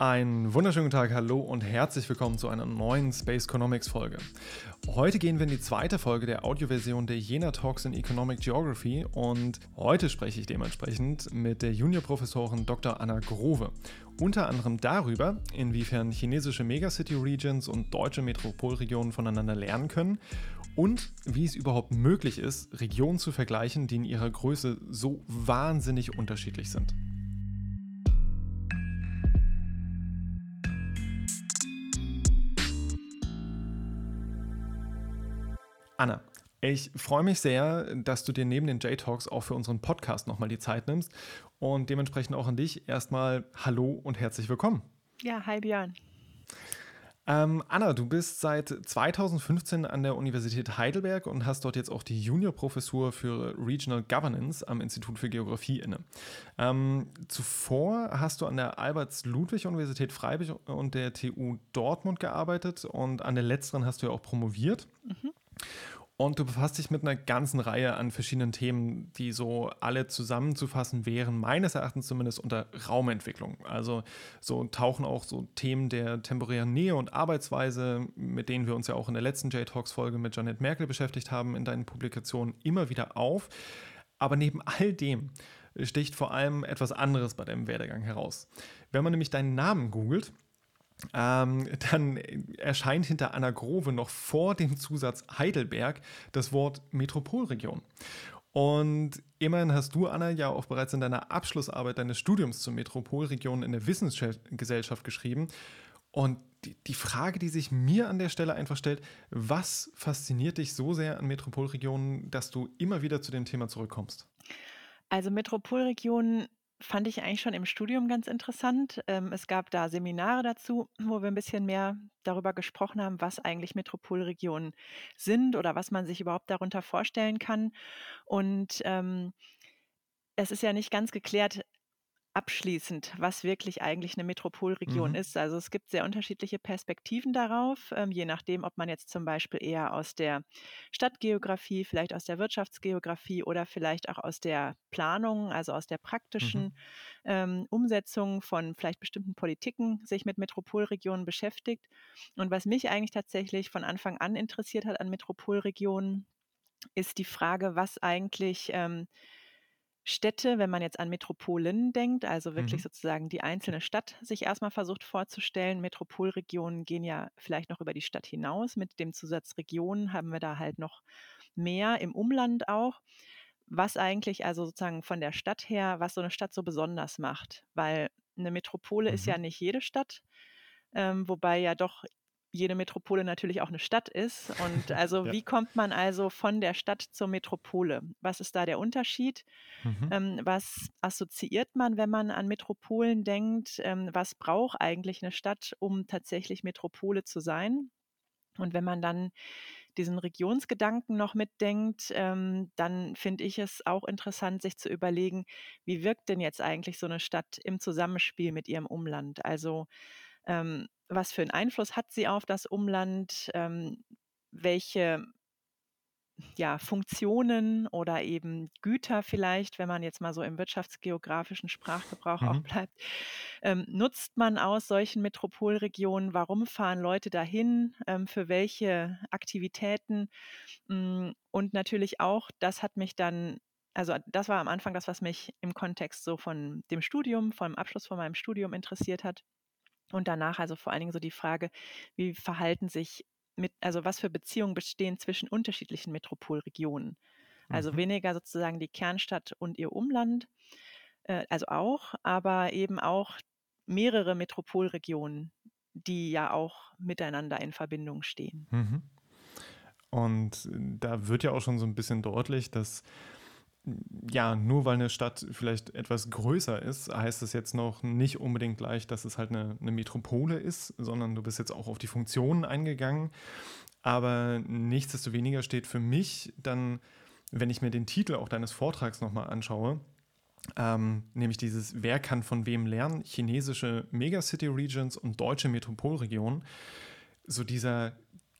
Einen wunderschönen Tag, hallo und herzlich willkommen zu einer neuen Space Economics Folge. Heute gehen wir in die zweite Folge der Audioversion der Jena Talks in Economic Geography und heute spreche ich dementsprechend mit der Juniorprofessorin Dr. Anna Grove. Unter anderem darüber, inwiefern chinesische Megacity Regions und deutsche Metropolregionen voneinander lernen können und wie es überhaupt möglich ist, Regionen zu vergleichen, die in ihrer Größe so wahnsinnig unterschiedlich sind. Anna, ich freue mich sehr, dass du dir neben den J-Talks auch für unseren Podcast nochmal die Zeit nimmst und dementsprechend auch an dich erstmal Hallo und herzlich willkommen. Ja, hi Björn. Ähm, Anna, du bist seit 2015 an der Universität Heidelberg und hast dort jetzt auch die Juniorprofessur für Regional Governance am Institut für Geografie inne. Ähm, zuvor hast du an der Alberts-Ludwig-Universität Freiburg und der TU Dortmund gearbeitet und an der letzteren hast du ja auch promoviert. Mhm. Und du befasst dich mit einer ganzen Reihe an verschiedenen Themen, die so alle zusammenzufassen wären, meines Erachtens zumindest unter Raumentwicklung. Also so tauchen auch so Themen der temporären Nähe und Arbeitsweise, mit denen wir uns ja auch in der letzten J-Talks-Folge mit Janet Merkel beschäftigt haben, in deinen Publikationen immer wieder auf. Aber neben all dem sticht vor allem etwas anderes bei deinem Werdegang heraus. Wenn man nämlich deinen Namen googelt, ähm, dann erscheint hinter Anna Grove noch vor dem Zusatz Heidelberg das Wort Metropolregion. Und immerhin hast du, Anna, ja auch bereits in deiner Abschlussarbeit deines Studiums zur Metropolregion in der Wissensgesellschaft geschrieben. Und die, die Frage, die sich mir an der Stelle einfach stellt, was fasziniert dich so sehr an Metropolregionen, dass du immer wieder zu dem Thema zurückkommst? Also Metropolregionen fand ich eigentlich schon im Studium ganz interessant. Ähm, es gab da Seminare dazu, wo wir ein bisschen mehr darüber gesprochen haben, was eigentlich Metropolregionen sind oder was man sich überhaupt darunter vorstellen kann. Und ähm, es ist ja nicht ganz geklärt, abschließend, was wirklich eigentlich eine Metropolregion mhm. ist. Also es gibt sehr unterschiedliche Perspektiven darauf, ähm, je nachdem, ob man jetzt zum Beispiel eher aus der Stadtgeografie, vielleicht aus der Wirtschaftsgeografie oder vielleicht auch aus der Planung, also aus der praktischen mhm. ähm, Umsetzung von vielleicht bestimmten Politiken sich mit Metropolregionen beschäftigt. Und was mich eigentlich tatsächlich von Anfang an interessiert hat an Metropolregionen, ist die Frage, was eigentlich ähm, Städte, wenn man jetzt an Metropolen denkt, also wirklich mhm. sozusagen die einzelne Stadt sich erstmal versucht vorzustellen. Metropolregionen gehen ja vielleicht noch über die Stadt hinaus. Mit dem Zusatz Regionen haben wir da halt noch mehr im Umland auch. Was eigentlich also sozusagen von der Stadt her, was so eine Stadt so besonders macht. Weil eine Metropole mhm. ist ja mhm. nicht jede Stadt, ähm, wobei ja doch jede Metropole natürlich auch eine Stadt ist. Und also ja. wie kommt man also von der Stadt zur Metropole? Was ist da der Unterschied? Mhm. Ähm, was assoziiert man, wenn man an Metropolen denkt? Ähm, was braucht eigentlich eine Stadt, um tatsächlich Metropole zu sein? Und wenn man dann diesen Regionsgedanken noch mitdenkt, ähm, dann finde ich es auch interessant, sich zu überlegen, wie wirkt denn jetzt eigentlich so eine Stadt im Zusammenspiel mit ihrem Umland? Also ähm, was für einen Einfluss hat sie auf das Umland? Ähm, welche ja, Funktionen oder eben Güter vielleicht, wenn man jetzt mal so im wirtschaftsgeografischen Sprachgebrauch mhm. auch bleibt, ähm, nutzt man aus solchen Metropolregionen? Warum fahren Leute dahin? Ähm, für welche Aktivitäten? Mm, und natürlich auch, das hat mich dann also das war am Anfang das, was mich im Kontext so von dem Studium, vom Abschluss von meinem Studium interessiert hat. Und danach also vor allen Dingen so die Frage, wie verhalten sich mit, also was für Beziehungen bestehen zwischen unterschiedlichen Metropolregionen. Also mhm. weniger sozusagen die Kernstadt und ihr Umland, äh, also auch, aber eben auch mehrere Metropolregionen, die ja auch miteinander in Verbindung stehen. Mhm. Und da wird ja auch schon so ein bisschen deutlich, dass ja, nur weil eine Stadt vielleicht etwas größer ist, heißt es jetzt noch nicht unbedingt gleich, dass es halt eine, eine Metropole ist, sondern du bist jetzt auch auf die Funktionen eingegangen. Aber nichtsdestoweniger steht für mich dann, wenn ich mir den Titel auch deines Vortrags nochmal anschaue, ähm, nämlich dieses Wer kann von wem lernen, chinesische Megacity Regions und deutsche Metropolregionen, so dieser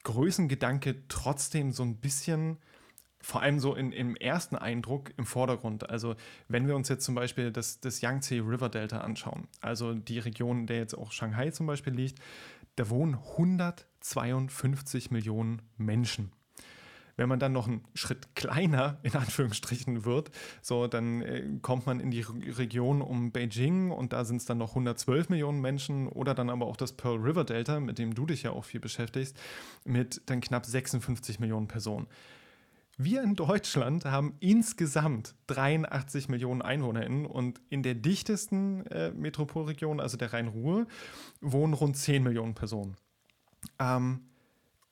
Größengedanke trotzdem so ein bisschen vor allem so in, im ersten Eindruck im Vordergrund. Also wenn wir uns jetzt zum Beispiel das, das Yangtze River Delta anschauen, also die Region, in der jetzt auch Shanghai zum Beispiel liegt, da wohnen 152 Millionen Menschen. Wenn man dann noch einen Schritt kleiner in Anführungsstrichen wird, so dann äh, kommt man in die Region um Beijing und da sind es dann noch 112 Millionen Menschen oder dann aber auch das Pearl River Delta, mit dem du dich ja auch viel beschäftigst, mit dann knapp 56 Millionen Personen. Wir in Deutschland haben insgesamt 83 Millionen EinwohnerInnen und in der dichtesten äh, Metropolregion, also der Rhein-Ruhr, wohnen rund 10 Millionen Personen. Ähm,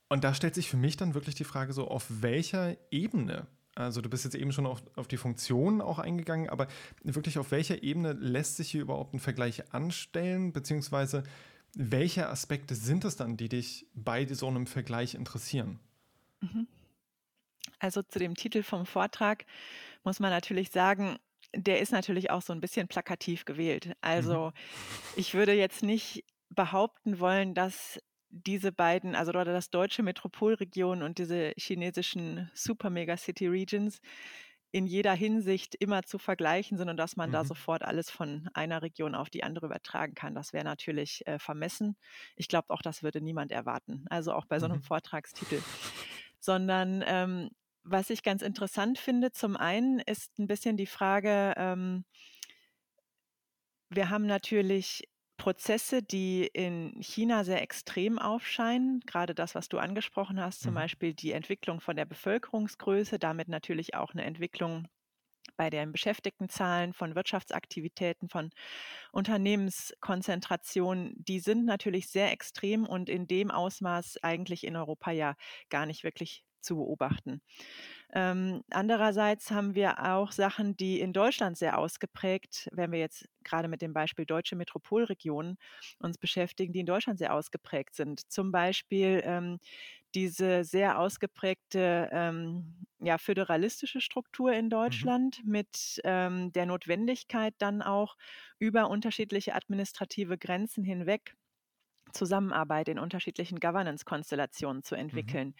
und da stellt sich für mich dann wirklich die Frage so, auf welcher Ebene also du bist jetzt eben schon auf, auf die Funktion auch eingegangen, aber wirklich auf welcher Ebene lässt sich hier überhaupt ein Vergleich anstellen, beziehungsweise welche Aspekte sind es dann, die dich bei so einem Vergleich interessieren? Mhm. Also zu dem Titel vom Vortrag muss man natürlich sagen, der ist natürlich auch so ein bisschen plakativ gewählt. Mhm. Also ich würde jetzt nicht behaupten wollen, dass diese beiden, also oder das deutsche Metropolregion und diese chinesischen Super Megacity Regions in jeder Hinsicht immer zu vergleichen sind und dass man da mhm. sofort alles von einer Region auf die andere übertragen kann. Das wäre natürlich äh, vermessen. Ich glaube, auch das würde niemand erwarten. Also auch bei so einem Mhm. Vortragstitel. Sondern ähm, was ich ganz interessant finde, zum einen ist ein bisschen die Frage, ähm wir haben natürlich Prozesse, die in China sehr extrem aufscheinen. Gerade das, was du angesprochen hast, zum Mhm. Beispiel die Entwicklung von der Bevölkerungsgröße, damit natürlich auch eine Entwicklung bei den Beschäftigtenzahlen, von Wirtschaftsaktivitäten, von Unternehmenskonzentrationen, die sind natürlich sehr extrem und in dem Ausmaß eigentlich in Europa ja gar nicht wirklich zu beobachten. Ähm, andererseits haben wir auch Sachen, die in Deutschland sehr ausgeprägt, wenn wir jetzt gerade mit dem Beispiel deutsche Metropolregionen uns beschäftigen, die in Deutschland sehr ausgeprägt sind. Zum Beispiel ähm, diese sehr ausgeprägte ähm, ja, föderalistische Struktur in mhm. Deutschland mhm. mit ähm, der Notwendigkeit dann auch über unterschiedliche administrative Grenzen hinweg Zusammenarbeit in unterschiedlichen Governance-Konstellationen zu Mhm. entwickeln.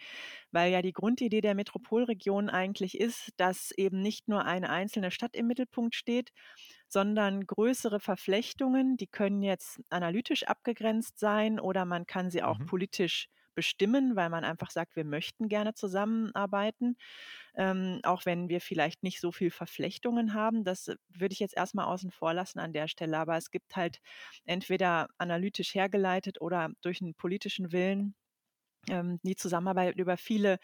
Weil ja die Grundidee der Metropolregion eigentlich ist, dass eben nicht nur eine einzelne Stadt im Mittelpunkt steht, sondern größere Verflechtungen, die können jetzt analytisch abgegrenzt sein oder man kann sie auch Mhm. politisch bestimmen, weil man einfach sagt, wir möchten gerne zusammenarbeiten, ähm, auch wenn wir vielleicht nicht so viel Verflechtungen haben. Das würde ich jetzt erstmal außen vor lassen an der Stelle. Aber es gibt halt entweder analytisch hergeleitet oder durch einen politischen Willen ähm, die Zusammenarbeit über viele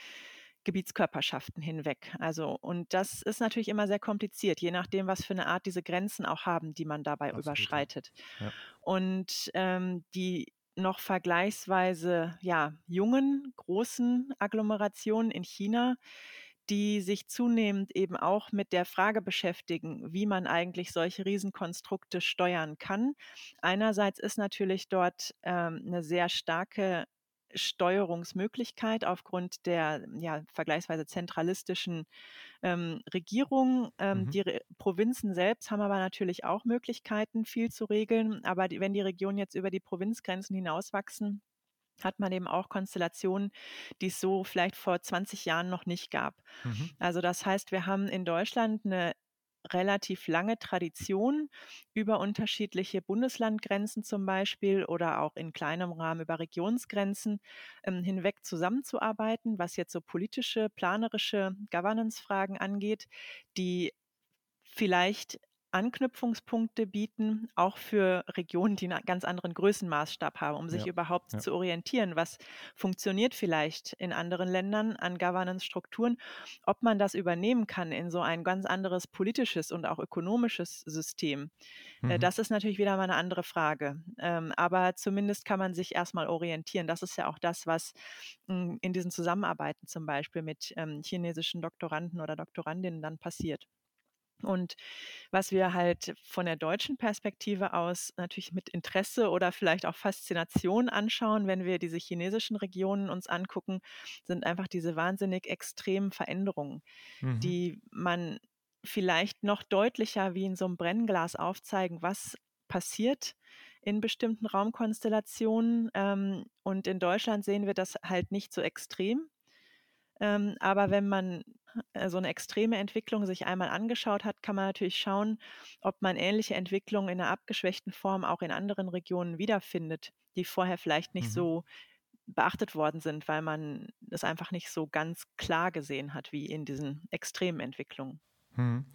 Gebietskörperschaften hinweg. Also, und das ist natürlich immer sehr kompliziert, je nachdem, was für eine Art diese Grenzen auch haben, die man dabei Absolut. überschreitet. Ja. Und ähm, die noch vergleichsweise ja, jungen, großen Agglomerationen in China, die sich zunehmend eben auch mit der Frage beschäftigen, wie man eigentlich solche Riesenkonstrukte steuern kann. Einerseits ist natürlich dort ähm, eine sehr starke Steuerungsmöglichkeit aufgrund der ja, vergleichsweise zentralistischen ähm, Regierung. Ähm, mhm. Die Re Provinzen selbst haben aber natürlich auch Möglichkeiten, viel zu regeln. Aber die, wenn die Regionen jetzt über die Provinzgrenzen hinauswachsen, hat man eben auch Konstellationen, die es so vielleicht vor 20 Jahren noch nicht gab. Mhm. Also das heißt, wir haben in Deutschland eine relativ lange Tradition, über unterschiedliche Bundeslandgrenzen zum Beispiel oder auch in kleinem Rahmen über Regionsgrenzen ähm, hinweg zusammenzuarbeiten, was jetzt so politische, planerische Governance-Fragen angeht, die vielleicht Anknüpfungspunkte bieten, auch für Regionen, die einen ganz anderen Größenmaßstab haben, um sich ja, überhaupt ja. zu orientieren, was funktioniert vielleicht in anderen Ländern an Governance-Strukturen, ob man das übernehmen kann in so ein ganz anderes politisches und auch ökonomisches System. Äh, mhm. Das ist natürlich wieder mal eine andere Frage. Ähm, aber zumindest kann man sich erstmal orientieren. Das ist ja auch das, was hm, in diesen Zusammenarbeiten zum Beispiel mit ähm, chinesischen Doktoranden oder Doktorandinnen dann passiert. Und was wir halt von der deutschen Perspektive aus natürlich mit Interesse oder vielleicht auch Faszination anschauen, wenn wir diese chinesischen Regionen uns angucken, sind einfach diese wahnsinnig extremen Veränderungen, mhm. die man vielleicht noch deutlicher wie in so einem Brennglas aufzeigen, was passiert in bestimmten Raumkonstellationen. Ähm, und in Deutschland sehen wir das halt nicht so extrem. Ähm, aber wenn man äh, so eine extreme Entwicklung sich einmal angeschaut hat, kann man natürlich schauen, ob man ähnliche Entwicklungen in einer abgeschwächten Form auch in anderen Regionen wiederfindet, die vorher vielleicht nicht mhm. so beachtet worden sind, weil man es einfach nicht so ganz klar gesehen hat wie in diesen extremen Entwicklungen. Mhm.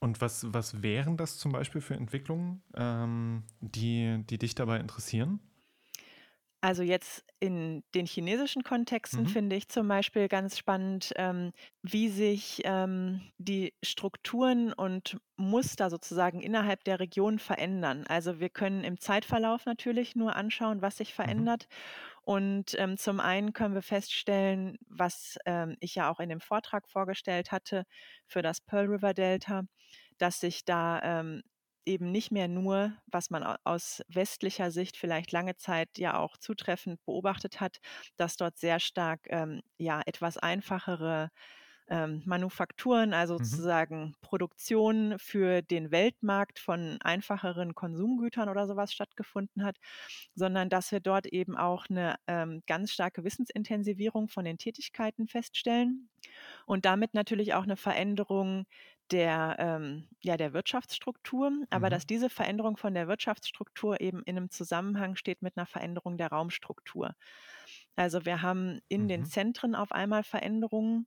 Und was, was wären das zum Beispiel für Entwicklungen, ähm, die, die dich dabei interessieren? Also jetzt in den chinesischen Kontexten Mhm. finde ich zum Beispiel ganz spannend, ähm, wie sich ähm, die Strukturen und Muster sozusagen innerhalb der Region verändern. Also wir können im Zeitverlauf natürlich nur anschauen, was sich Mhm. verändert. Und ähm, zum einen können wir feststellen, was ähm, ich ja auch in dem Vortrag vorgestellt hatte für das Pearl River Delta, dass sich da ähm, eben nicht mehr nur, was man aus westlicher Sicht vielleicht lange Zeit ja auch zutreffend beobachtet hat, dass dort sehr stark ähm, ja etwas einfachere ähm, Manufakturen, also mhm. sozusagen Produktion für den Weltmarkt von einfacheren Konsumgütern oder sowas stattgefunden hat, sondern dass wir dort eben auch eine ähm, ganz starke Wissensintensivierung von den Tätigkeiten feststellen und damit natürlich auch eine Veränderung der, ähm, ja, der Wirtschaftsstruktur, aber mhm. dass diese Veränderung von der Wirtschaftsstruktur eben in einem Zusammenhang steht mit einer Veränderung der Raumstruktur. Also wir haben in mhm. den Zentren auf einmal Veränderungen,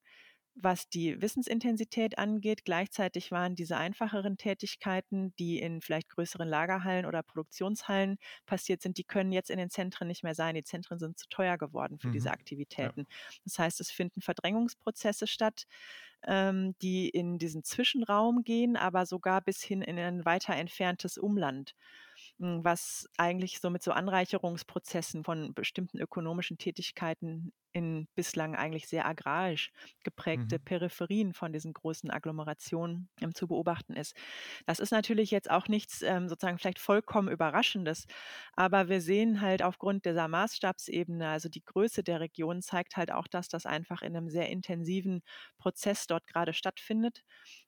was die Wissensintensität angeht. Gleichzeitig waren diese einfacheren Tätigkeiten, die in vielleicht größeren Lagerhallen oder Produktionshallen passiert sind, die können jetzt in den Zentren nicht mehr sein. Die Zentren sind zu teuer geworden für mhm. diese Aktivitäten. Ja. Das heißt, es finden Verdrängungsprozesse statt ähm, die in diesen Zwischenraum gehen, aber sogar bis hin in ein weiter entferntes Umland was eigentlich so mit so Anreicherungsprozessen von bestimmten ökonomischen Tätigkeiten in bislang eigentlich sehr agrarisch geprägte mhm. Peripherien von diesen großen Agglomerationen ähm, zu beobachten ist. Das ist natürlich jetzt auch nichts ähm, sozusagen vielleicht vollkommen Überraschendes, aber wir sehen halt aufgrund dieser Maßstabsebene, also die Größe der Region zeigt halt auch, dass das einfach in einem sehr intensiven Prozess dort gerade stattfindet.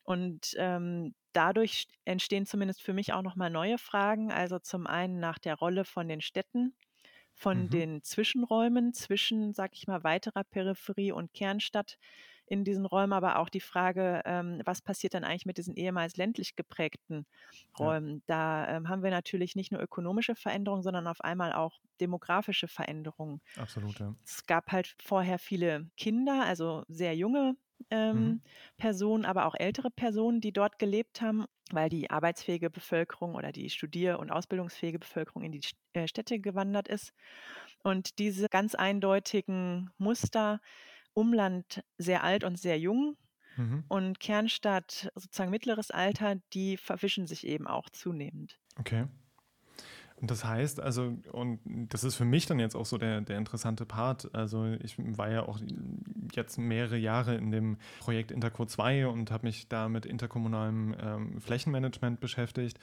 Und ähm, dadurch entstehen zumindest für mich auch nochmal neue Fragen. Also zum einen nach der Rolle von den Städten von mhm. den Zwischenräumen zwischen, sag ich mal, weiterer Peripherie und Kernstadt in diesen Räumen, aber auch die Frage, ähm, was passiert dann eigentlich mit diesen ehemals ländlich geprägten Räumen? Ja. Da ähm, haben wir natürlich nicht nur ökonomische Veränderungen, sondern auf einmal auch demografische Veränderungen. Absolut, ja. Es gab halt vorher viele Kinder, also sehr junge ähm, mhm. Personen, aber auch ältere Personen, die dort gelebt haben, weil die arbeitsfähige Bevölkerung oder die studier- und ausbildungsfähige Bevölkerung in die äh, Städte gewandert ist. Und diese ganz eindeutigen Muster, Umland sehr alt und sehr jung mhm. und Kernstadt sozusagen mittleres Alter, die verwischen sich eben auch zunehmend. Okay. Und das heißt, also, und das ist für mich dann jetzt auch so der, der interessante Part. Also, ich war ja auch jetzt mehrere Jahre in dem Projekt Interco 2 und habe mich da mit interkommunalem ähm, Flächenmanagement beschäftigt.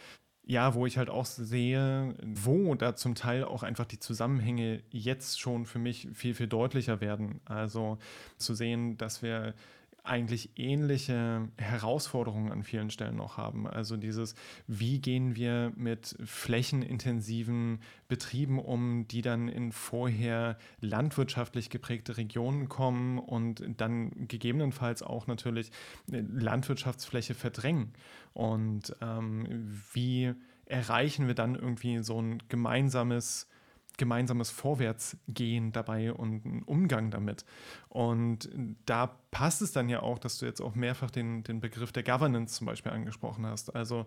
Ja, wo ich halt auch sehe, wo da zum Teil auch einfach die Zusammenhänge jetzt schon für mich viel, viel deutlicher werden. Also zu sehen, dass wir eigentlich ähnliche Herausforderungen an vielen Stellen noch haben. Also dieses, wie gehen wir mit flächenintensiven Betrieben um, die dann in vorher landwirtschaftlich geprägte Regionen kommen und dann gegebenenfalls auch natürlich Landwirtschaftsfläche verdrängen. Und ähm, wie erreichen wir dann irgendwie so ein gemeinsames gemeinsames Vorwärtsgehen dabei und einen Umgang damit. Und da passt es dann ja auch, dass du jetzt auch mehrfach den, den Begriff der Governance zum Beispiel angesprochen hast. Also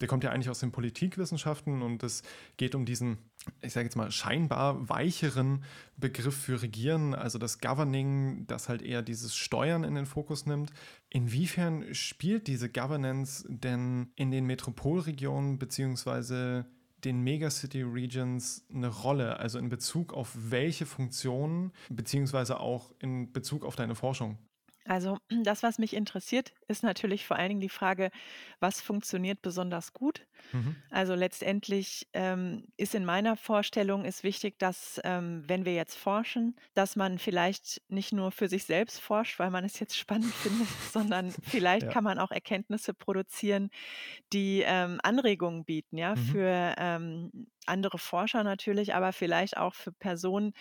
der kommt ja eigentlich aus den Politikwissenschaften und es geht um diesen, ich sage jetzt mal, scheinbar weicheren Begriff für Regieren, also das Governing, das halt eher dieses Steuern in den Fokus nimmt. Inwiefern spielt diese Governance denn in den Metropolregionen beziehungsweise den Megacity Regions eine Rolle, also in Bezug auf welche Funktionen, beziehungsweise auch in Bezug auf deine Forschung? Also das, was mich interessiert, ist natürlich vor allen Dingen die Frage, was funktioniert besonders gut. Mhm. Also letztendlich ähm, ist in meiner Vorstellung ist wichtig, dass ähm, wenn wir jetzt forschen, dass man vielleicht nicht nur für sich selbst forscht, weil man es jetzt spannend findet, sondern vielleicht ja. kann man auch Erkenntnisse produzieren, die ähm, Anregungen bieten, ja, mhm. für ähm, andere Forscher natürlich, aber vielleicht auch für Personen,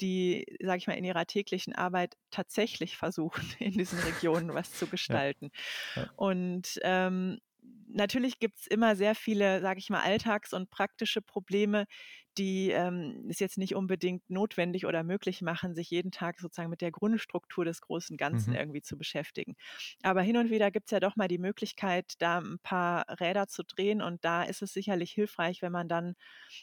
die, sage ich mal, in ihrer täglichen Arbeit tatsächlich versuchen, in diesen Regionen was zu gestalten. Ja. Ja. Und ähm, natürlich gibt es immer sehr viele, sage ich mal, alltags- und praktische Probleme, die ähm, es jetzt nicht unbedingt notwendig oder möglich machen, sich jeden Tag sozusagen mit der Grundstruktur des großen Ganzen mhm. irgendwie zu beschäftigen. Aber hin und wieder gibt es ja doch mal die Möglichkeit, da ein paar Räder zu drehen und da ist es sicherlich hilfreich, wenn man dann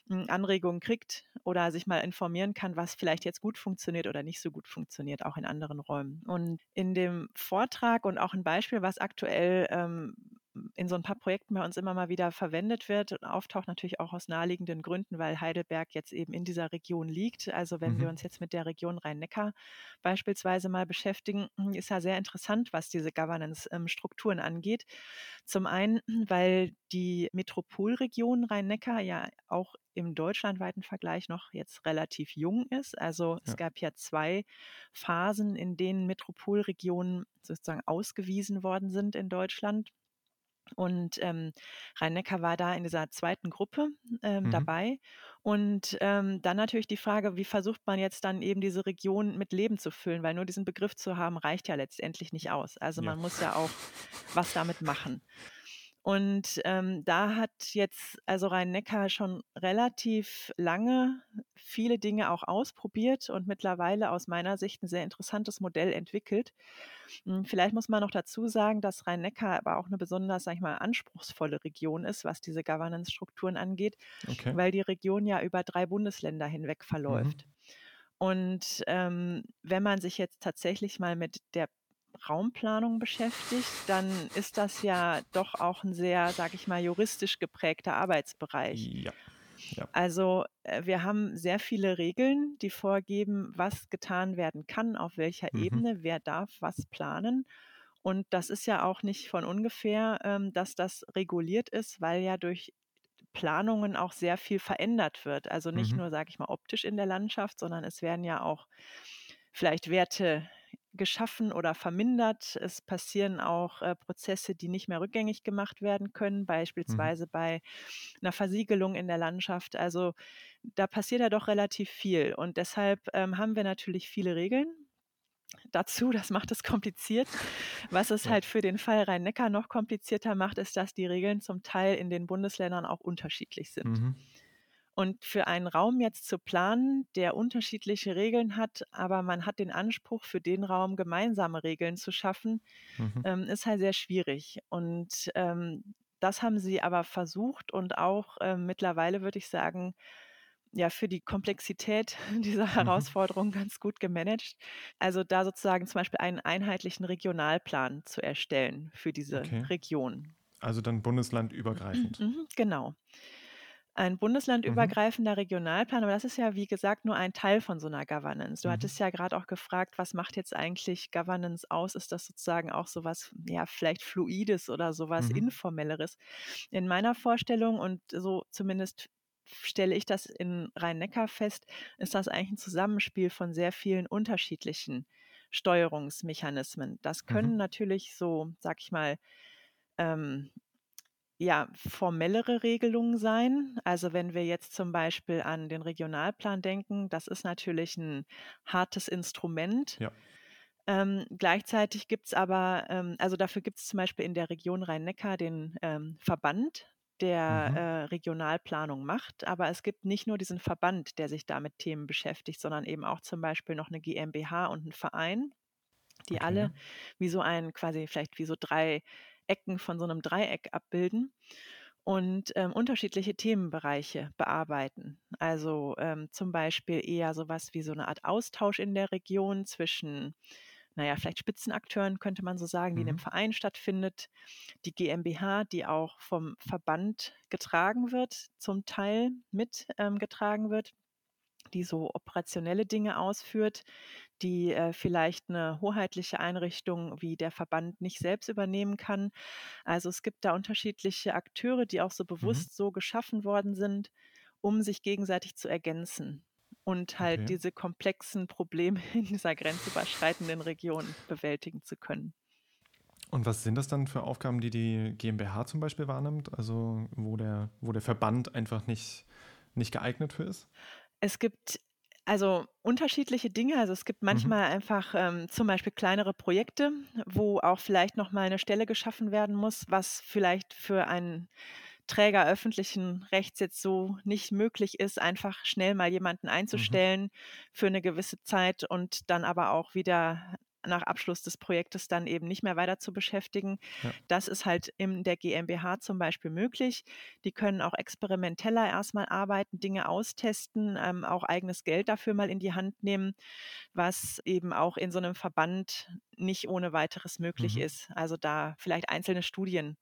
hm, Anregungen kriegt oder sich mal informieren kann, was vielleicht jetzt gut funktioniert oder nicht so gut funktioniert, auch in anderen Räumen. Und in dem Vortrag und auch ein Beispiel, was aktuell ähm, in so ein paar Projekten bei uns immer mal wieder verwendet wird und auftaucht natürlich auch aus naheliegenden Gründen, weil Heidelberg jetzt eben in dieser Region liegt. Also wenn mhm. wir uns jetzt mit der Region Rhein-Neckar beispielsweise mal beschäftigen, ist ja sehr interessant, was diese Governance-Strukturen angeht. Zum einen, weil die Metropolregion Rhein-Neckar ja auch im deutschlandweiten Vergleich noch jetzt relativ jung ist. Also ja. es gab ja zwei Phasen, in denen Metropolregionen sozusagen ausgewiesen worden sind in Deutschland. Und ähm, Rhein-Neckar war da in dieser zweiten Gruppe ähm, mhm. dabei. Und ähm, dann natürlich die Frage, wie versucht man jetzt dann eben diese Region mit Leben zu füllen, weil nur diesen Begriff zu haben, reicht ja letztendlich nicht aus. Also ja. man muss ja auch was damit machen. Und ähm, da hat jetzt also Rhein-Neckar schon relativ lange viele Dinge auch ausprobiert und mittlerweile aus meiner Sicht ein sehr interessantes Modell entwickelt. Hm, vielleicht muss man noch dazu sagen, dass Rhein-Neckar aber auch eine besonders, sag ich mal, anspruchsvolle Region ist, was diese Governance-Strukturen angeht, okay. weil die Region ja über drei Bundesländer hinweg mhm. verläuft. Mhm. Und ähm, wenn man sich jetzt tatsächlich mal mit der Raumplanung beschäftigt, dann ist das ja doch auch ein sehr, sag ich mal, juristisch geprägter Arbeitsbereich. Ja. Ja. Also äh, wir haben sehr viele Regeln, die vorgeben, was getan werden kann, auf welcher mhm. Ebene, wer darf was planen. Und das ist ja auch nicht von ungefähr, ähm, dass das reguliert ist, weil ja durch Planungen auch sehr viel verändert wird. Also nicht mhm. nur, sage ich mal, optisch in der Landschaft, sondern es werden ja auch vielleicht Werte geschaffen oder vermindert. Es passieren auch äh, Prozesse, die nicht mehr rückgängig gemacht werden können, mhm. beispielsweise mhm. bei einer Versiegelung in der Landschaft. Also da passiert ja doch relativ viel. Und deshalb ähm, haben wir natürlich viele Regeln. Dazu, das macht es kompliziert. Was es halt für den Fall Rhein-Neckar noch komplizierter macht, ist, dass die Regeln zum Teil in den Bundesländern auch unterschiedlich sind. Mhm. Und für einen Raum jetzt zu planen, der unterschiedliche Regeln hat, aber man hat den Anspruch, für den Raum gemeinsame Regeln zu schaffen, mhm. ähm, ist halt sehr schwierig. Und ähm, das haben sie aber versucht und auch äh, mittlerweile würde ich sagen, ja, für die Komplexität dieser mhm. Herausforderung ganz gut gemanagt. Also da sozusagen zum Beispiel einen einheitlichen Regionalplan zu erstellen für diese okay. Region. Also dann bundeslandübergreifend. Mhm, genau ein mhm. bundeslandübergreifender mhm. Regionalplan, aber das ist ja, wie gesagt, nur ein Teil von so einer Governance. Du mhm. hattest ja gerade auch gefragt, was macht jetzt eigentlich Governance aus? Ist das sozusagen auch sowas, ja, vielleicht Fluides oder sowas mhm. Informelleres? In meiner Vorstellung und so zumindest stelle ich das in Rhein-Neckar fest, ist das eigentlich ein Zusammenspiel von sehr vielen unterschiedlichen Steuerungsmechanismen. Das können mhm. natürlich so, sag ich mal, ähm, ja, formellere Regelungen sein. Also wenn wir jetzt zum Beispiel an den Regionalplan denken, das ist natürlich ein hartes Instrument. Ja. Ähm, gleichzeitig gibt es aber, ähm, also dafür gibt es zum Beispiel in der Region Rhein-Neckar den ähm, Verband, der mhm. äh, Regionalplanung macht. Aber es gibt nicht nur diesen Verband, der sich da mit Themen beschäftigt, sondern eben auch zum Beispiel noch eine GmbH und einen Verein, die okay. alle wie so ein, quasi vielleicht wie so drei Ecken von so einem Dreieck abbilden und ähm, unterschiedliche Themenbereiche bearbeiten. Also ähm, zum Beispiel eher sowas wie so eine Art Austausch in der Region zwischen, naja, vielleicht Spitzenakteuren könnte man so sagen, die in einem mhm. Verein stattfindet, die GmbH, die auch vom Verband getragen wird, zum Teil mitgetragen ähm, wird, die so operationelle Dinge ausführt, die äh, vielleicht eine hoheitliche Einrichtung wie der Verband nicht selbst übernehmen kann. Also es gibt da unterschiedliche Akteure, die auch so mhm. bewusst mhm. so geschaffen worden sind, um sich gegenseitig zu ergänzen und halt okay. diese komplexen Probleme in dieser grenzüberschreitenden Region bewältigen zu können. Und was sind das dann für Aufgaben, die die GmbH zum Beispiel wahrnimmt? Also wo der, wo der Verband einfach nicht nicht geeignet für ist? Es gibt also unterschiedliche Dinge. Also es gibt Mhm. manchmal einfach ähm, zum Beispiel kleinere Projekte, wo auch vielleicht noch mal eine Stelle geschaffen werden muss, was vielleicht für einen Träger öffentlichen Rechts jetzt so nicht möglich ist, einfach schnell mal jemanden Mhm. einzustellen für eine gewisse Zeit und dann aber auch wieder nach Abschluss des Projektes dann eben nicht mehr weiter zu beschäftigen. Ja. Das ist halt in der GmbH zum Beispiel möglich. Die können auch experimenteller erstmal arbeiten, Dinge austesten, ähm, auch eigenes Geld dafür mal in die Hand nehmen, was eben auch in so einem Verband nicht ohne weiteres möglich Mhm. ist. Also da vielleicht einzelne Studien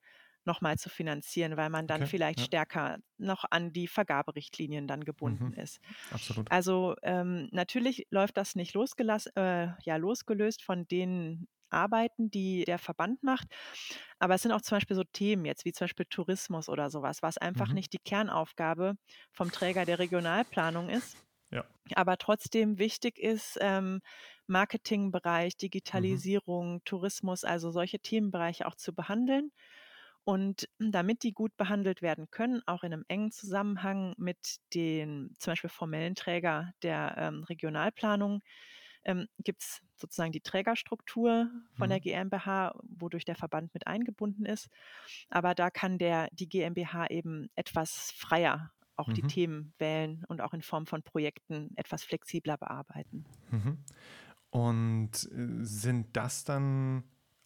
noch mal zu finanzieren, weil man dann Okay, vielleicht ja. stärker noch an die Vergaberichtlinien dann gebunden Mhm. ist. Absolut. Also, ähm, natürlich läuft das nicht losgelass äh, ja, losgelöst von den Arbeiten, die der Verband macht. Aber es sind auch zum Beispiel so Themen jetzt, wie zum Beispiel Tourismus oder sowas, was einfach Mhm. nicht die Kernaufgabe vom Träger der Regionalplanung ist. Ja. Aber trotzdem wichtig ist, ähm, Marketingbereich, Mhm. Digitalisierung, Tourismus, also solche Themenbereiche auch zu behandeln. Und damit die gut behandelt werden können, auch in einem engen Zusammenhang mit den zum Beispiel formellen Träger der ähm, Regionalplanung, ähm, gibt es sozusagen die Trägerstruktur von der Mhm. GmbH, wodurch der Verband mit eingebunden ist. Aber da kann der, die GmbH eben etwas freier auch die Mhm. Themen wählen und auch in Form von Projekten etwas flexibler bearbeiten. Mhm. Und äh, sind das dann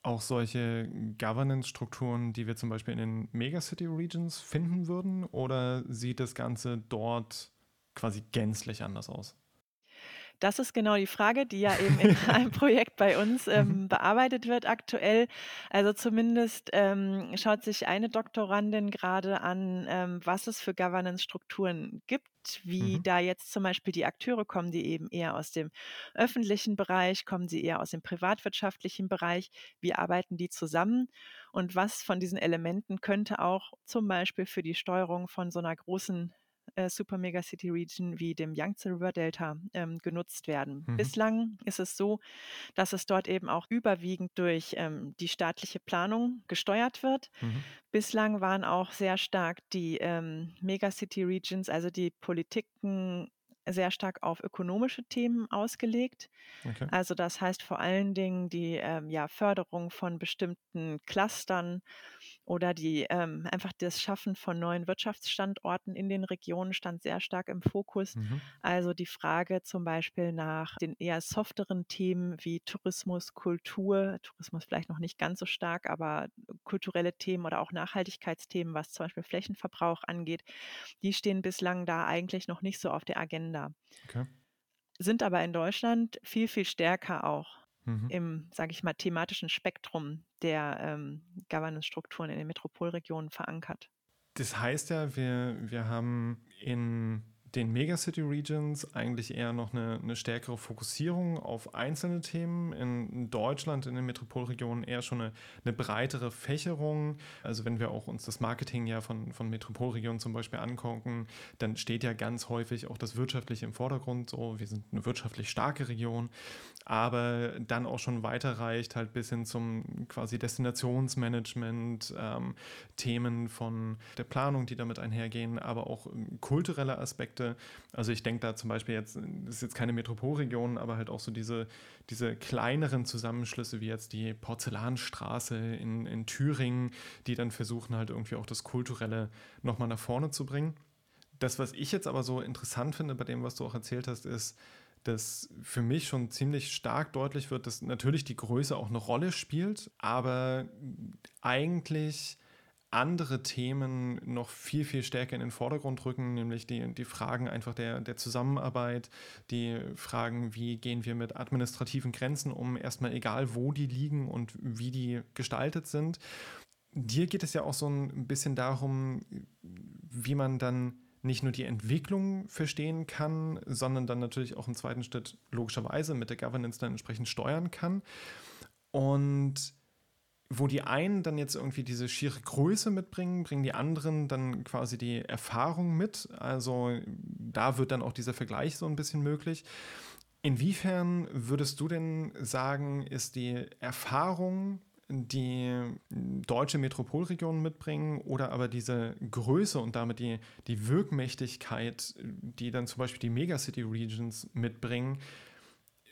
auch solche Governance-Strukturen, die wir zum Beispiel in den Megacity-Regions finden würden? Oder sieht das Ganze dort quasi gänzlich anders aus? Das ist genau die Frage, die ja eben in einem Projekt bei uns Mhm. ähm, bearbeitet wird aktuell. Also zumindest ähm, schaut sich eine Doktorandin gerade an, ähm, was es für Governance-Strukturen gibt, wie Mhm. da jetzt zum Beispiel die Akteure kommen, die eben eher aus dem öffentlichen Bereich, kommen sie eher aus dem privatwirtschaftlichen Bereich, wie arbeiten die zusammen und was von diesen Elementen könnte auch zum Beispiel für die Steuerung von so einer großen äh, Super Mega City Region wie dem Yangtze River Delta ähm, genutzt werden. Mhm. Bislang ist es so, dass es dort eben auch überwiegend durch ähm, die staatliche Planung gesteuert wird. Mhm. Bislang waren auch sehr stark die ähm, Megacity Regions, also die Politiken, sehr stark auf ökonomische Themen ausgelegt. Okay. Also das heißt vor allen Dingen die ähm, ja, Förderung von bestimmten Clustern oder die ähm, einfach das Schaffen von neuen Wirtschaftsstandorten in den Regionen stand sehr stark im Fokus. Mhm. Also die Frage zum Beispiel nach den eher softeren Themen wie Tourismus, Kultur, Tourismus vielleicht noch nicht ganz so stark, aber kulturelle Themen oder auch Nachhaltigkeitsthemen, was zum Beispiel Flächenverbrauch angeht, die stehen bislang da eigentlich noch nicht so auf der Agenda. Okay. Sind aber in Deutschland viel, viel stärker auch Mhm. im, sage ich mal, thematischen Spektrum der ähm, Governance-Strukturen in den Metropolregionen verankert. Das heißt ja, wir, wir haben in den Megacity Regions eigentlich eher noch eine, eine stärkere Fokussierung auf einzelne Themen. In Deutschland, in den Metropolregionen eher schon eine, eine breitere Fächerung. Also wenn wir auch uns das Marketing ja von, von Metropolregionen zum Beispiel angucken, dann steht ja ganz häufig auch das Wirtschaftliche im Vordergrund. So, wir sind eine wirtschaftlich starke Region, aber dann auch schon weiter reicht halt bis hin zum quasi Destinationsmanagement, ähm, Themen von der Planung, die damit einhergehen, aber auch ähm, kulturelle Aspekte. Also ich denke da zum Beispiel jetzt, das ist jetzt keine Metropolregion, aber halt auch so diese, diese kleineren Zusammenschlüsse wie jetzt die Porzellanstraße in, in Thüringen, die dann versuchen halt irgendwie auch das Kulturelle nochmal nach vorne zu bringen. Das, was ich jetzt aber so interessant finde bei dem, was du auch erzählt hast, ist, dass für mich schon ziemlich stark deutlich wird, dass natürlich die Größe auch eine Rolle spielt, aber eigentlich andere Themen noch viel, viel stärker in den Vordergrund rücken, nämlich die, die Fragen einfach der, der Zusammenarbeit, die Fragen, wie gehen wir mit administrativen Grenzen um, erstmal egal, wo die liegen und wie die gestaltet sind. Dir geht es ja auch so ein bisschen darum, wie man dann nicht nur die Entwicklung verstehen kann, sondern dann natürlich auch im zweiten Schritt logischerweise mit der Governance dann entsprechend steuern kann. Und wo die einen dann jetzt irgendwie diese schiere Größe mitbringen, bringen die anderen dann quasi die Erfahrung mit. Also da wird dann auch dieser Vergleich so ein bisschen möglich. Inwiefern würdest du denn sagen, ist die Erfahrung die deutsche Metropolregion mitbringen oder aber diese Größe und damit die, die Wirkmächtigkeit, die dann zum Beispiel die Megacity Regions mitbringen,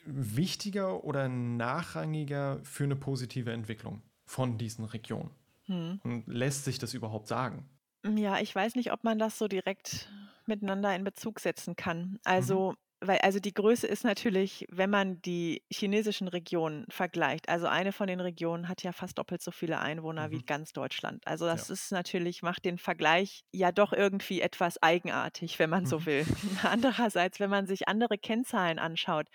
wichtiger oder nachrangiger für eine positive Entwicklung von diesen Regionen? Hm. Und lässt sich das überhaupt sagen? Ja, ich weiß nicht, ob man das so direkt miteinander in Bezug setzen kann. Mhm. Also weil also die Größe ist natürlich, wenn man die chinesischen Regionen vergleicht also eine von den Regionen hat ja fast doppelt so viele Einwohner wie mhm. ganz Deutschland. Also das Ja. ist natürlich macht den Vergleich ja doch irgendwie etwas eigenartig, wenn man so mhm. will. Andererseits, wenn man sich andere Kennzahlen anschaut,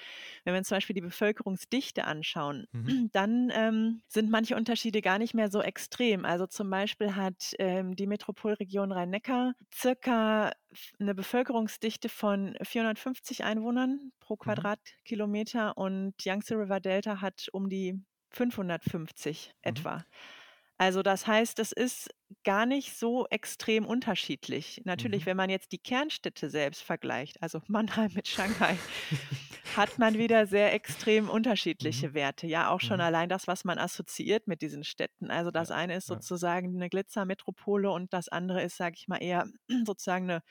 wenn wir zum Beispiel die Bevölkerungsdichte anschauen, Mhm. dann, ähm, sind manche Unterschiede gar nicht mehr so extrem. Also zum Beispiel hat, ähm, die Metropolregion Rhein-Neckar circa eine Bevölkerungsdichte von 450 Einwohnern pro mhm. Quadratkilometer und Yangtze River Delta hat um die 550 mhm. etwa. Also das heißt, das ist gar nicht so extrem unterschiedlich. Natürlich, mhm. wenn man jetzt die Kernstädte selbst vergleicht, also Mannheim mit Shanghai, hat man wieder sehr extrem unterschiedliche mhm. Werte. Ja, auch schon mhm. allein das, was man assoziiert mit diesen Städten. Also das ja, eine ist sozusagen eine Glitzermetropole und das andere ist, sage ich mal, eher sozusagen eine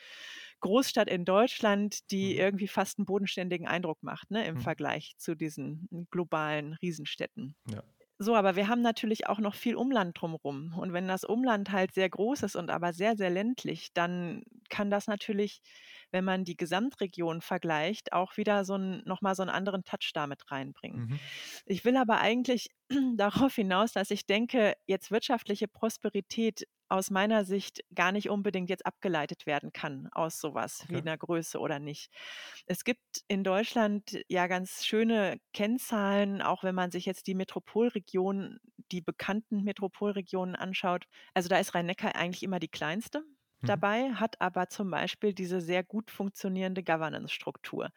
Großstadt in Deutschland, die mhm. irgendwie fast einen bodenständigen Eindruck macht, ne, im mhm. Vergleich zu diesen globalen Riesenstädten. Ja. So, aber wir haben natürlich auch noch viel Umland drumherum. Und wenn das Umland halt sehr groß ist und aber sehr, sehr ländlich, dann kann das natürlich, wenn man die Gesamtregion vergleicht, auch wieder so ein, nochmal so einen anderen Touch damit reinbringen. Mhm. Ich will aber eigentlich darauf hinaus, dass ich denke, jetzt wirtschaftliche Prosperität aus meiner Sicht gar nicht unbedingt jetzt abgeleitet werden kann aus sowas okay. wie einer Größe oder nicht. Es gibt in Deutschland ja ganz schöne Kennzahlen, auch wenn man sich jetzt die Metropolregionen, die bekannten Metropolregionen anschaut. Also da ist Rhein-Neckar eigentlich immer die kleinste. Dabei, hat aber zum Beispiel diese sehr gut funktionierende Governance-Struktur.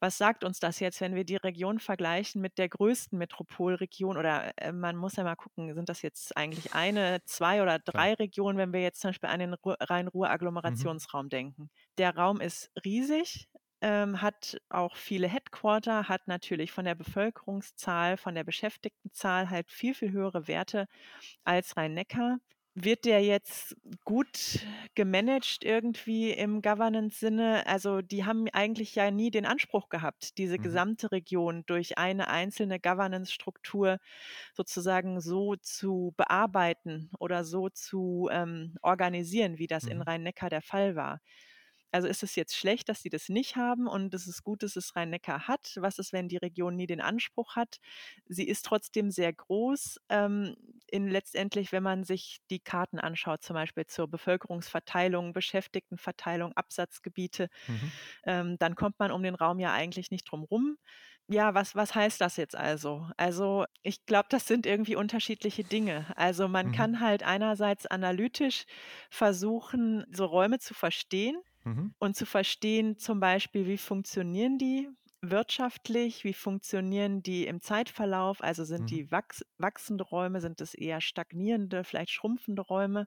Was sagt uns das jetzt, wenn wir die Region vergleichen mit der größten Metropolregion oder äh, man muss ja mal gucken, sind das jetzt eigentlich eine, zwei oder drei ja. Regionen, wenn wir jetzt zum Beispiel an den Rhein-Ruhr-Agglomerationsraum mhm. denken. Der Raum ist riesig, ähm, hat auch viele Headquarter, hat natürlich von der Bevölkerungszahl, von der Beschäftigtenzahl halt viel, viel höhere Werte als Rhein-Neckar wird der jetzt gut gemanagt irgendwie im Governance-Sinne? Also die haben eigentlich ja nie den Anspruch gehabt, diese mhm. gesamte Region durch eine einzelne Governance-Struktur sozusagen so zu bearbeiten oder so zu ähm, organisieren, wie das mhm. in Rhein-Neckar der Fall war. Also ist es jetzt schlecht, dass sie das nicht haben und es ist gut, dass es Rhein-Neckar hat? Was ist, wenn die Region nie den Anspruch hat? Sie ist trotzdem sehr groß. Ähm, in letztendlich, wenn man sich die Karten anschaut, zum Beispiel zur Bevölkerungsverteilung, Beschäftigtenverteilung, Absatzgebiete, mhm. ähm, dann kommt man um den Raum ja eigentlich nicht drum rum. Ja, was, was heißt das jetzt also? Also ich glaube, das sind irgendwie unterschiedliche Dinge. Also man mhm. kann halt einerseits analytisch versuchen, so Räume zu verstehen Mhm. Und zu verstehen, zum Beispiel, wie funktionieren die wirtschaftlich, wie funktionieren die im Zeitverlauf, also sind Mhm. die wachs wachsende Räume, sind es eher stagnierende, vielleicht schrumpfende Räume?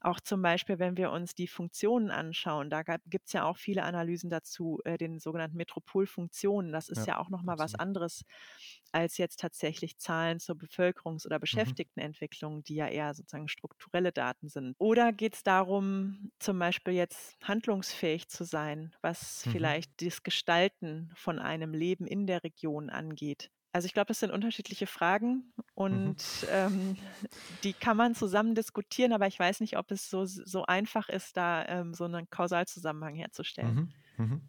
Auch zum Beispiel, wenn wir uns die Funktionen anschauen, da gibt es ja auch viele Analysen dazu, äh, den sogenannten Metropolfunktionen. Das ist ja, ja auch nochmal was anderes als jetzt tatsächlich Zahlen zur Bevölkerungs- oder Mhm. Beschäftigtenentwicklung, die ja eher sozusagen strukturelle Daten sind. Oder geht es darum, zum Beispiel jetzt handlungsfähig zu sein, was Mhm. vielleicht das Gestalten von einem Leben in der Region angeht? Also ich glaube, das sind unterschiedliche Fragen mhm. und mhm. ähm, die kann man zusammen diskutieren, aber ich weiß nicht, ob es so, so einfach ist, da ähm, so einen Kausalzusammenhang herzustellen. Mhm. Mhm.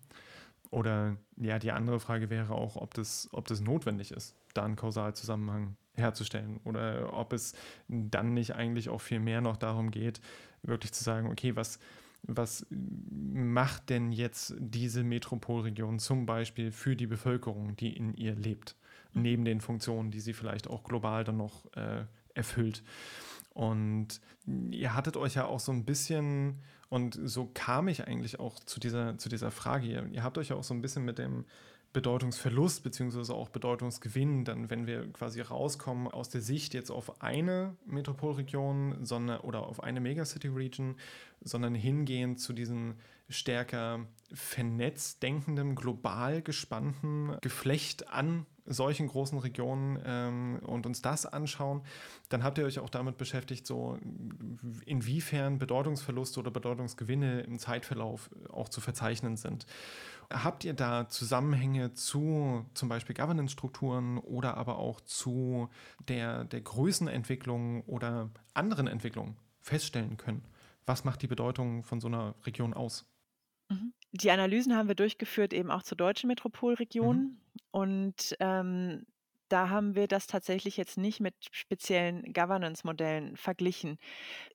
Oder ja, die andere Frage wäre auch, ob das, ob das notwendig ist, da einen Kausalzusammenhang herzustellen oder ob es dann nicht eigentlich auch viel mehr noch darum geht, wirklich zu sagen, okay, was, was macht denn jetzt diese Metropolregion zum Beispiel für die Bevölkerung, die in ihr lebt? neben den Funktionen, die sie vielleicht auch global dann noch äh, erfüllt. Und ihr hattet euch ja auch so ein bisschen, und so kam ich eigentlich auch zu dieser, zu dieser Frage, ihr, ihr habt euch ja auch so ein bisschen mit dem, Bedeutungsverlust beziehungsweise auch Bedeutungsgewinn, dann wenn wir quasi rauskommen aus der Sicht jetzt auf eine Metropolregion sondern, oder auf eine Megacity-Region, sondern hingehen zu diesen stärker vernetzt denkenden, global gespannten Geflecht an solchen großen Regionen ähm, und uns das anschauen, dann habt ihr euch auch damit beschäftigt, so inwiefern Bedeutungsverluste oder Bedeutungsgewinne im Zeitverlauf auch zu verzeichnen sind. Habt ihr da Zusammenhänge zu zum Beispiel Governance-Strukturen oder aber auch zu der, der Größenentwicklung oder anderen Entwicklungen feststellen können? Was macht die Bedeutung von so einer Region aus? Mhm. Die Analysen haben wir durchgeführt eben auch zur deutschen Metropolregion. Mhm. Und ähm, da haben wir das tatsächlich jetzt nicht mit speziellen Governance-Modellen verglichen.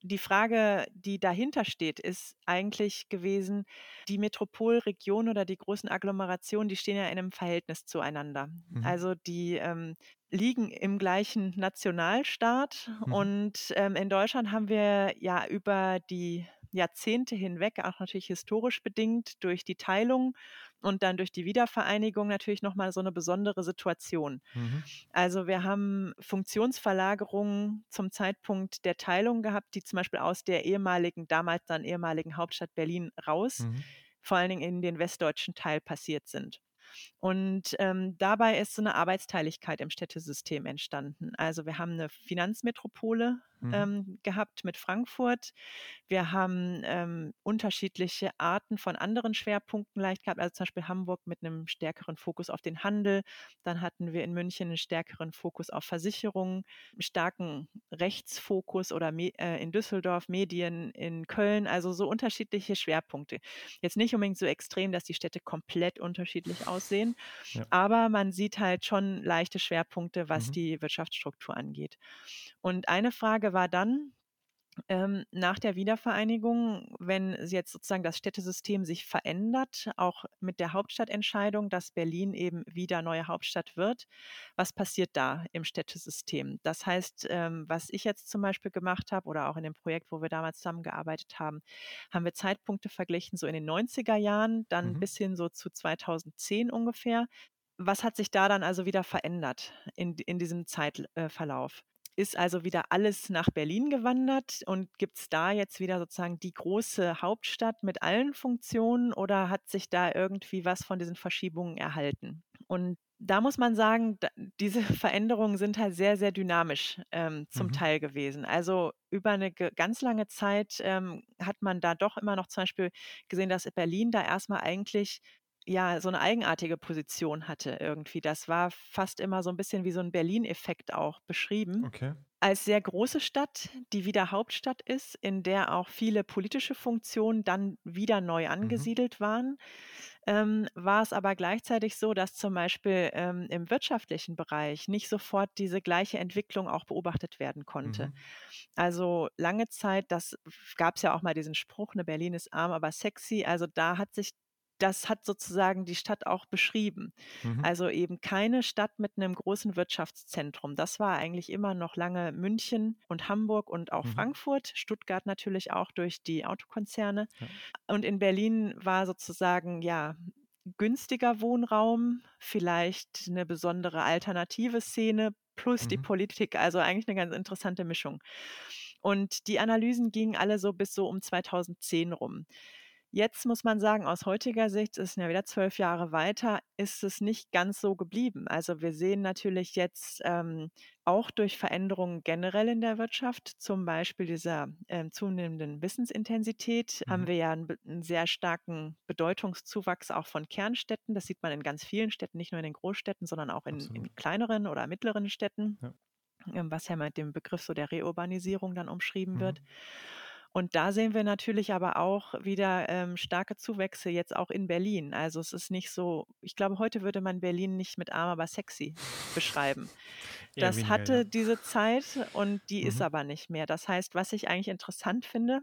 Die Frage, die dahinter steht, ist eigentlich gewesen, die Metropolregion oder die großen Agglomerationen, die stehen ja in einem Verhältnis zueinander. Mhm. Also die ähm, liegen im gleichen Nationalstaat mhm. und ähm, in Deutschland haben wir ja über die Jahrzehnte hinweg, auch natürlich historisch bedingt durch die Teilung und dann durch die Wiedervereinigung natürlich nochmal so eine besondere Situation. Mhm. Also wir haben Funktionsverlagerungen zum Zeitpunkt der Teilung gehabt, die zum Beispiel aus der ehemaligen, damals dann ehemaligen Hauptstadt Berlin raus, mhm. vor allen Dingen in den westdeutschen Teil passiert sind. Und ähm, dabei ist so eine Arbeitsteiligkeit im Städtesystem entstanden. Also wir haben eine Finanzmetropole mhm. ähm, gehabt mit Frankfurt. Wir haben ähm, unterschiedliche Arten von anderen Schwerpunkten leicht gehabt. Also zum Beispiel Hamburg mit einem stärkeren Fokus auf den Handel. Dann hatten wir in München einen stärkeren Fokus auf Versicherungen, einen starken Rechtsfokus oder äh, in Düsseldorf Medien, in Köln. Also so unterschiedliche Schwerpunkte. Jetzt nicht unbedingt so extrem, dass die Städte komplett unterschiedlich aussehen, ja. aber man sieht halt schon leichte Schwerpunkte, was mhm. die Wirtschaftsstruktur angeht. Und eine Frage war dann, ähm, nach der Wiedervereinigung, wenn jetzt sozusagen das Städtesystem sich verändert, auch mit der Hauptstadtentscheidung, dass Berlin eben wieder neue Hauptstadt wird, was passiert da im Städtesystem? Das heißt, ähm, was ich jetzt zum Beispiel gemacht habe oder auch in dem Projekt, wo wir damals zusammengearbeitet haben, haben wir Zeitpunkte verglichen, so in den 90er Jahren, dann mhm. bis hin so zu 2010 ungefähr. Was hat sich da dann also wieder verändert in, in diesem Zeitverlauf? Ist also wieder alles nach Berlin gewandert und gibt es da jetzt wieder sozusagen die große Hauptstadt mit allen Funktionen oder hat sich da irgendwie was von diesen Verschiebungen erhalten? Und da muss man sagen, diese Veränderungen sind halt sehr, sehr dynamisch ähm, zum mhm. Teil gewesen. Also über eine ganz lange Zeit ähm, hat man da doch immer noch zum Beispiel gesehen, dass Berlin da erstmal eigentlich ja, so eine eigenartige Position hatte irgendwie. Das war fast immer so ein bisschen wie so ein Berlin-Effekt auch beschrieben. Okay. Als sehr große Stadt, die wieder Hauptstadt ist, in der auch viele politische Funktionen dann wieder neu Mhm. angesiedelt waren, ähm, war es aber gleichzeitig so, dass zum Beispiel ähm, im wirtschaftlichen Bereich nicht sofort diese gleiche Entwicklung auch beobachtet werden konnte. Mhm. Also lange Zeit, das gab es ja auch mal diesen Spruch, ne, Berlin ist arm, aber sexy. Also da hat sich das hat sozusagen die Stadt auch beschrieben. Mhm. Also eben keine Stadt mit einem großen Wirtschaftszentrum. Das war eigentlich immer noch lange München und Hamburg und auch mhm. Frankfurt, Stuttgart natürlich auch durch die Autokonzerne. Ja. Und in Berlin war sozusagen, ja, günstiger Wohnraum, vielleicht eine besondere alternative Szene plus mhm. die Politik, also eigentlich eine ganz interessante Mischung. Und die Analysen gingen alle so bis so um 2010 rum. Jetzt muss man sagen, aus heutiger Sicht, es sind ja wieder zwölf Jahre weiter, ist es nicht ganz so geblieben. Also wir sehen natürlich jetzt ähm, auch durch Veränderungen generell in der Wirtschaft, zum Beispiel dieser ähm, zunehmenden Wissensintensität, mhm. haben wir ja einen, einen, sehr starken Bedeutungszuwachs auch von Kernstädten. Das sieht man in ganz vielen Städten, nicht nur in den Großstädten, sondern auch in, in kleineren oder mittleren Städten, ja. Ähm, was ja mit dem Begriff so der Reurbanisierung dann umschrieben mhm. wird. Und da sehen wir natürlich aber auch wieder ähm, starke Zuwächse jetzt auch in Berlin. Also es ist nicht so, ich glaube, heute würde man Berlin nicht mit arm, aber sexy beschreiben. das weniger, hatte ja. diese Zeit und die mhm. ist aber nicht mehr. Das heißt, was ich eigentlich interessant finde,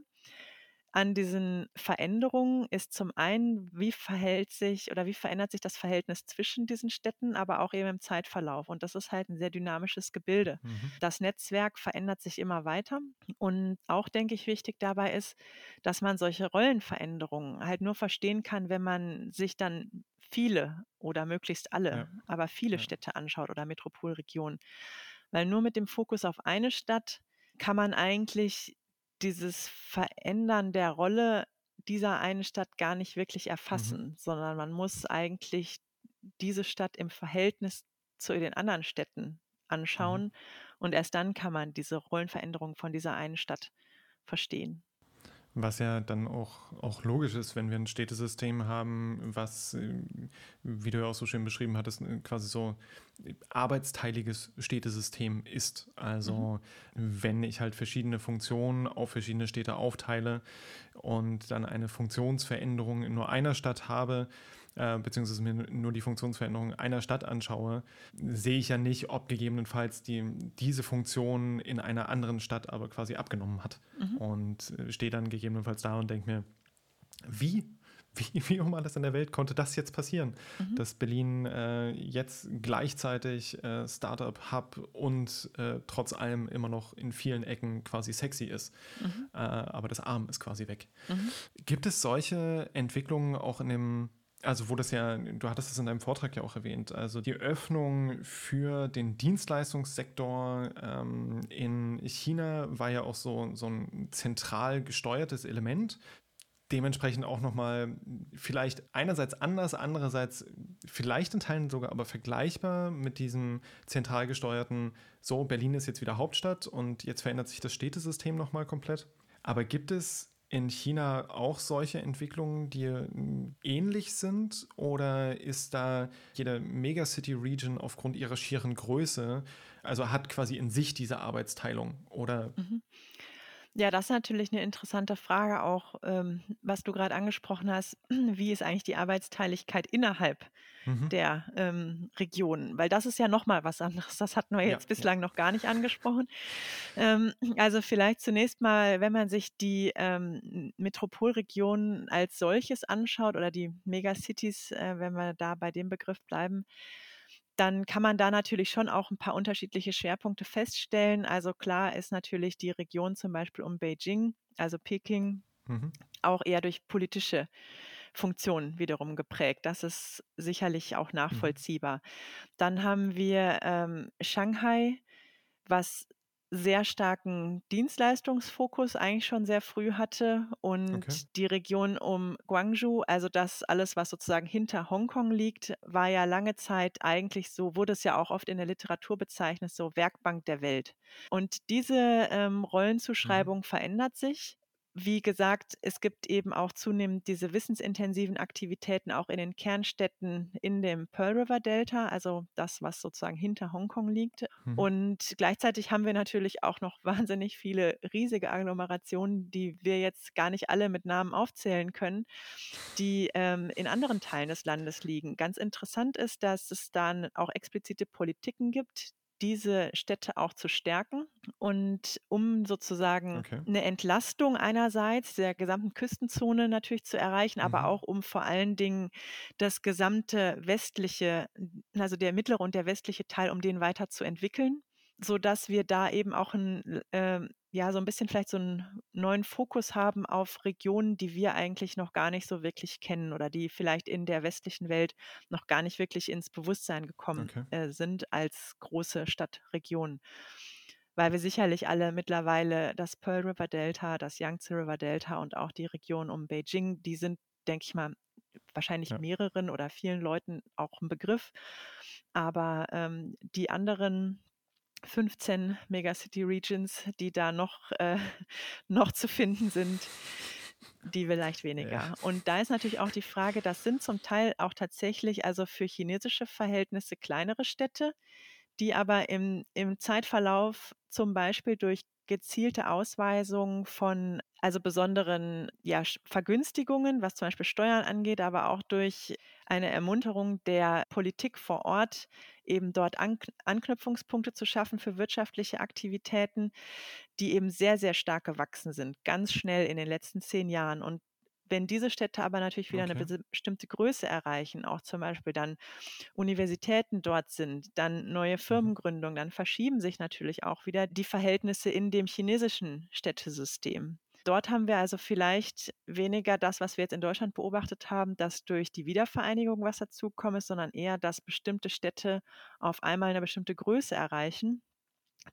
an diesen Veränderungen ist zum einen, wie verhält sich oder wie verändert sich das Verhältnis zwischen diesen Städten, aber auch eben im Zeitverlauf. Und das ist halt ein sehr dynamisches Gebilde. Mhm. Das Netzwerk verändert sich immer weiter. Und auch, denke ich, wichtig dabei ist, dass man solche Rollenveränderungen halt nur verstehen kann, wenn man sich dann viele oder möglichst alle, Ja. aber viele Ja. Städte anschaut oder Metropolregionen. Weil nur mit dem Fokus auf eine Stadt kann man eigentlich dieses Verändern der Rolle dieser einen Stadt gar nicht wirklich Mhm. erfassen, sondern man muss eigentlich diese Stadt im Verhältnis zu den anderen Städten Mhm. anschauen und erst dann kann man diese Rollenveränderung von dieser einen Stadt verstehen. Was ja dann auch, auch logisch ist, wenn wir ein Städtesystem haben, was, äh, wie du ja auch so schön beschrieben hattest, äh, quasi so arbeitsteiliges Städtesystem ist. Also wenn ich halt verschiedene Funktionen auf verschiedene Städte aufteile und dann eine Funktionsveränderung in nur einer Stadt habe, äh, beziehungsweise mir nur die Funktionsveränderung einer Stadt anschaue, sehe ich ja nicht, ob gegebenenfalls die, diese Funktion in einer anderen Stadt aber quasi abgenommen hat. Mhm. Und äh, stehe dann gegebenenfalls da und denke mir, wie? Wie, wie um alles in der Welt konnte das jetzt passieren, Mhm. dass Berlin äh, jetzt gleichzeitig äh, Startup-Hub und äh, trotz allem immer noch in vielen Ecken quasi sexy ist, Mhm. äh, aber das Arm ist quasi weg. Mhm. Gibt es solche Entwicklungen auch in dem, also wo das ja, du hattest es in deinem Vortrag ja auch erwähnt, also die Öffnung für den Dienstleistungssektor ähm, in China war ja auch so, so ein zentral gesteuertes Element. Dementsprechend auch nochmal vielleicht einerseits anders, andererseits vielleicht in Teilen sogar aber vergleichbar mit diesem zentral gesteuerten, so Berlin ist jetzt wieder Hauptstadt und jetzt verändert sich das Städtesystem nochmal komplett. Aber gibt es in China auch solche Entwicklungen, die mm, ähnlich sind? Oder ist da jede Megacity-Region aufgrund ihrer schieren Größe, also hat quasi in sich diese Arbeitsteilung? Oder Mhm. Ja, das ist natürlich eine interessante Frage auch, ähm, was du gerade angesprochen hast. Wie ist eigentlich die Arbeitsteiligkeit innerhalb Mhm. der ähm, Regionen? Weil das ist ja noch mal was anderes. Das hatten wir Ja, jetzt ja. bislang noch gar nicht angesprochen. Ähm, also vielleicht zunächst mal, wenn man sich die ähm, Metropolregionen als solches anschaut oder die Megacities, äh, wenn wir da bei dem Begriff bleiben, dann kann man da natürlich schon auch ein paar unterschiedliche Schwerpunkte feststellen. Also klar ist natürlich die Region zum Beispiel um Beijing, also Peking, Mhm. auch eher durch politische Funktionen wiederum geprägt. Das ist sicherlich auch nachvollziehbar. Dann haben wir ähm, Shanghai, was sehr starken Dienstleistungsfokus eigentlich schon sehr früh hatte und Okay. die Region um Guangzhou, also das alles, was sozusagen hinter Hongkong liegt, war ja lange Zeit eigentlich so, wurde es ja auch oft in der Literatur bezeichnet, so Werkbank der Welt. Und diese ähm, Rollenzuschreibung verändert sich. Wie gesagt, es gibt eben auch zunehmend diese wissensintensiven Aktivitäten auch in den Kernstädten in dem Pearl River Delta, also das, was sozusagen hinter Hongkong liegt. Mhm. Und gleichzeitig haben wir natürlich auch noch wahnsinnig viele riesige Agglomerationen, die wir jetzt gar nicht alle mit Namen aufzählen können, die ähm, in anderen Teilen des Landes liegen. Ganz interessant ist, dass es dann auch explizite Politiken gibt, diese Städte auch zu stärken und um sozusagen Okay. eine Entlastung einerseits der gesamten Küstenzone natürlich zu erreichen, aber Mhm. auch um vor allen Dingen das gesamte westliche, also der mittlere und der westliche Teil, um den weiterzuentwickeln, sodass wir da eben auch ein, ähm, ja, so ein bisschen vielleicht so einen neuen Fokus haben auf Regionen, die wir eigentlich noch gar nicht so wirklich kennen oder die vielleicht in der westlichen Welt noch gar nicht wirklich ins Bewusstsein gekommen Okay. äh, sind als große Stadtregionen. Weil wir sicherlich alle mittlerweile das Pearl River Delta, das Yangtze River Delta und auch die Region um Beijing, die sind, denke ich mal, wahrscheinlich Ja. mehreren oder vielen Leuten auch ein Begriff. Aber ähm, die anderen 15 Megacity Regions, die da noch, äh, noch zu finden sind, die vielleicht weniger. Ja. Und da ist natürlich auch die Frage, das sind zum Teil auch tatsächlich also für chinesische Verhältnisse kleinere Städte, die aber im, im Zeitverlauf zum Beispiel durch gezielte Ausweisung von also besonderen ja, Vergünstigungen, was zum Beispiel Steuern angeht, aber auch durch eine Ermunterung der Politik vor Ort, eben dort An Anknüpfungspunkte zu schaffen für wirtschaftliche Aktivitäten, die eben sehr, sehr stark gewachsen sind, ganz schnell in den letzten zehn Jahren. Und wenn diese Städte aber natürlich wieder eine Okay. bes- bestimmte Größe erreichen, auch zum Beispiel dann Universitäten dort sind, dann neue Mhm. Firmengründungen, dann verschieben sich natürlich auch wieder die Verhältnisse in dem chinesischen Städtesystem. Dort haben wir also vielleicht weniger das, was wir jetzt in Deutschland beobachtet haben, dass durch die Wiedervereinigung was dazukommt, sondern eher, dass bestimmte Städte auf einmal eine bestimmte Größe erreichen,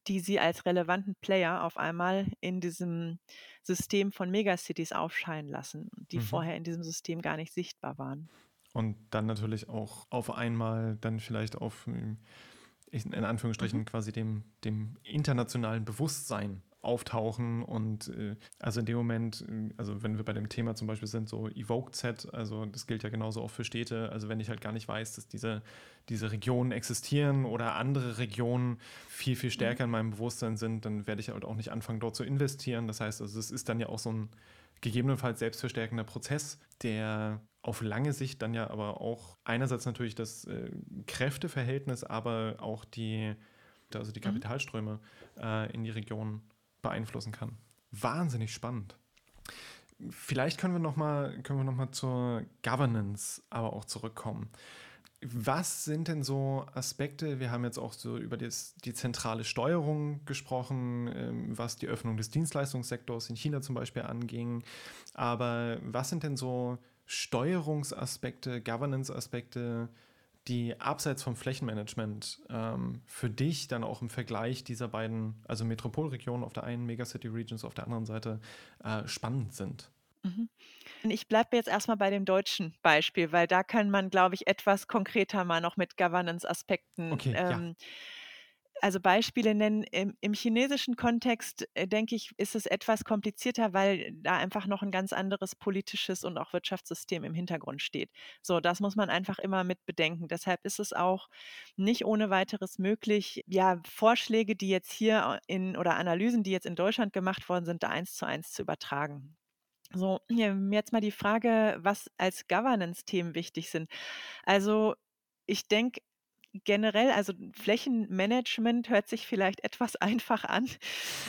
die sie als relevanten Player auf einmal in diesem System von Megacities aufscheinen lassen, die mhm. vorher in diesem System gar nicht sichtbar waren. Und dann natürlich auch auf einmal dann vielleicht auf, in Anführungsstrichen, mhm. quasi dem, dem internationalen Bewusstsein auftauchen und äh, also in dem Moment, äh, also wenn wir bei dem Thema zum Beispiel sind, so Evoked Set, also das gilt ja genauso auch für Städte, also wenn ich halt gar nicht weiß, dass diese, diese Regionen existieren oder andere Regionen viel, viel stärker in meinem Bewusstsein sind, dann werde ich halt auch nicht anfangen, dort zu investieren. Das heißt, also es ist dann ja auch so ein gegebenenfalls selbstverstärkender Prozess, der auf lange Sicht dann ja aber auch einerseits natürlich das äh, Kräfteverhältnis, aber auch die, also die mhm. Kapitalströme äh, in die Region beeinflussen kann. Wahnsinnig spannend. Vielleicht können wir nochmal noch zur Governance aber auch zurückkommen. Was sind denn so Aspekte? Wir haben jetzt auch so über das, die zentrale Steuerung gesprochen, ähm, was die Öffnung des Dienstleistungssektors in China zum Beispiel anging. Aber was sind denn so Steuerungsaspekte, Governance-Aspekte, die abseits vom Flächenmanagement ähm, für dich dann auch im Vergleich dieser beiden, also Metropolregionen auf der einen, Megacity Regions auf der anderen Seite, äh, spannend sind? Mhm. Ich bleibe jetzt erstmal bei dem deutschen Beispiel, weil da kann man, glaube ich, etwas konkreter mal noch mit Governance-Aspekten okay, ähm, ja also Beispiele nennen. Im, im chinesischen Kontext, äh, denke ich, ist es etwas komplizierter, weil da einfach noch ein ganz anderes politisches und auch Wirtschaftssystem im Hintergrund steht. So, das muss man einfach immer mit bedenken. Deshalb ist es auch nicht ohne weiteres möglich, ja, Vorschläge, die jetzt hier in oder Analysen, die jetzt in Deutschland gemacht worden sind, da eins zu eins zu übertragen. So, jetzt mal die Frage, was als Governance-Themen wichtig sind. Also ich denke, generell, also Flächenmanagement hört sich vielleicht etwas einfach an.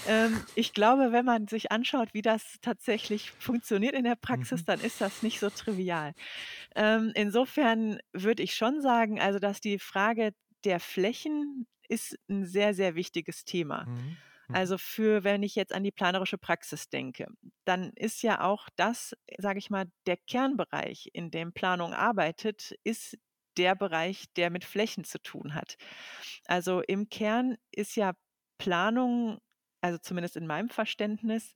Ähm, ich glaube, wenn man sich anschaut, wie das tatsächlich funktioniert in der Praxis, mhm. dann ist das nicht so trivial. Ähm, insofern würde ich schon sagen, also dass die Frage der Flächen ist ein sehr, sehr wichtiges Thema. Mhm. mhm. Also für, wenn ich jetzt an die planerische Praxis denke, dann ist ja auch das, sage ich mal, der Kernbereich, in dem Planung arbeitet, ist der Bereich, der mit Flächen zu tun hat. Also im Kern ist ja Planung, also zumindest in meinem Verständnis,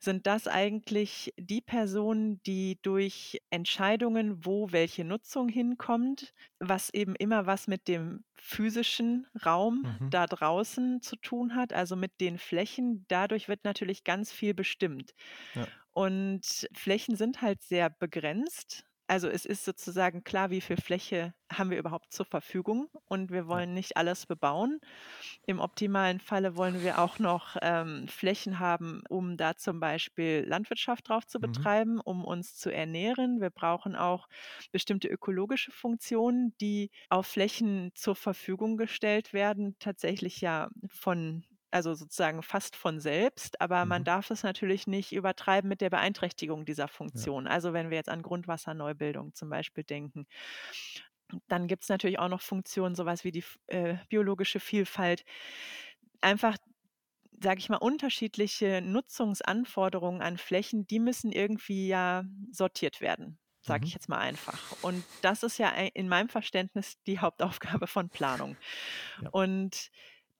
sind das eigentlich die Personen, die durch Entscheidungen, wo welche Nutzung hinkommt, was eben immer was mit dem physischen Raum mhm. da draußen zu tun hat, also mit den Flächen. Dadurch wird natürlich ganz viel bestimmt. Ja. Und Flächen sind halt sehr begrenzt. Also es ist sozusagen klar, wie viel Fläche haben wir überhaupt zur Verfügung und wir wollen nicht alles bebauen. Im optimalen Falle wollen wir auch noch ähm, Flächen haben, um da zum Beispiel Landwirtschaft drauf zu mhm. betreiben, mhm. um uns zu ernähren. Wir brauchen auch bestimmte ökologische Funktionen, die auf Flächen zur Verfügung gestellt werden, tatsächlich ja von also sozusagen fast von selbst, aber mhm. man darf es natürlich nicht übertreiben mit der Beeinträchtigung dieser Funktion. Ja. Also wenn wir jetzt an Grundwasserneubildung zum Beispiel denken. Dann gibt es natürlich auch noch Funktionen, sowas wie die äh, biologische Vielfalt. Einfach sage ich mal, unterschiedliche Nutzungsanforderungen an Flächen, die müssen irgendwie ja sortiert werden, sage mhm. ich jetzt mal einfach. Und das ist ja in meinem Verständnis die Hauptaufgabe von Planung. Ja. Und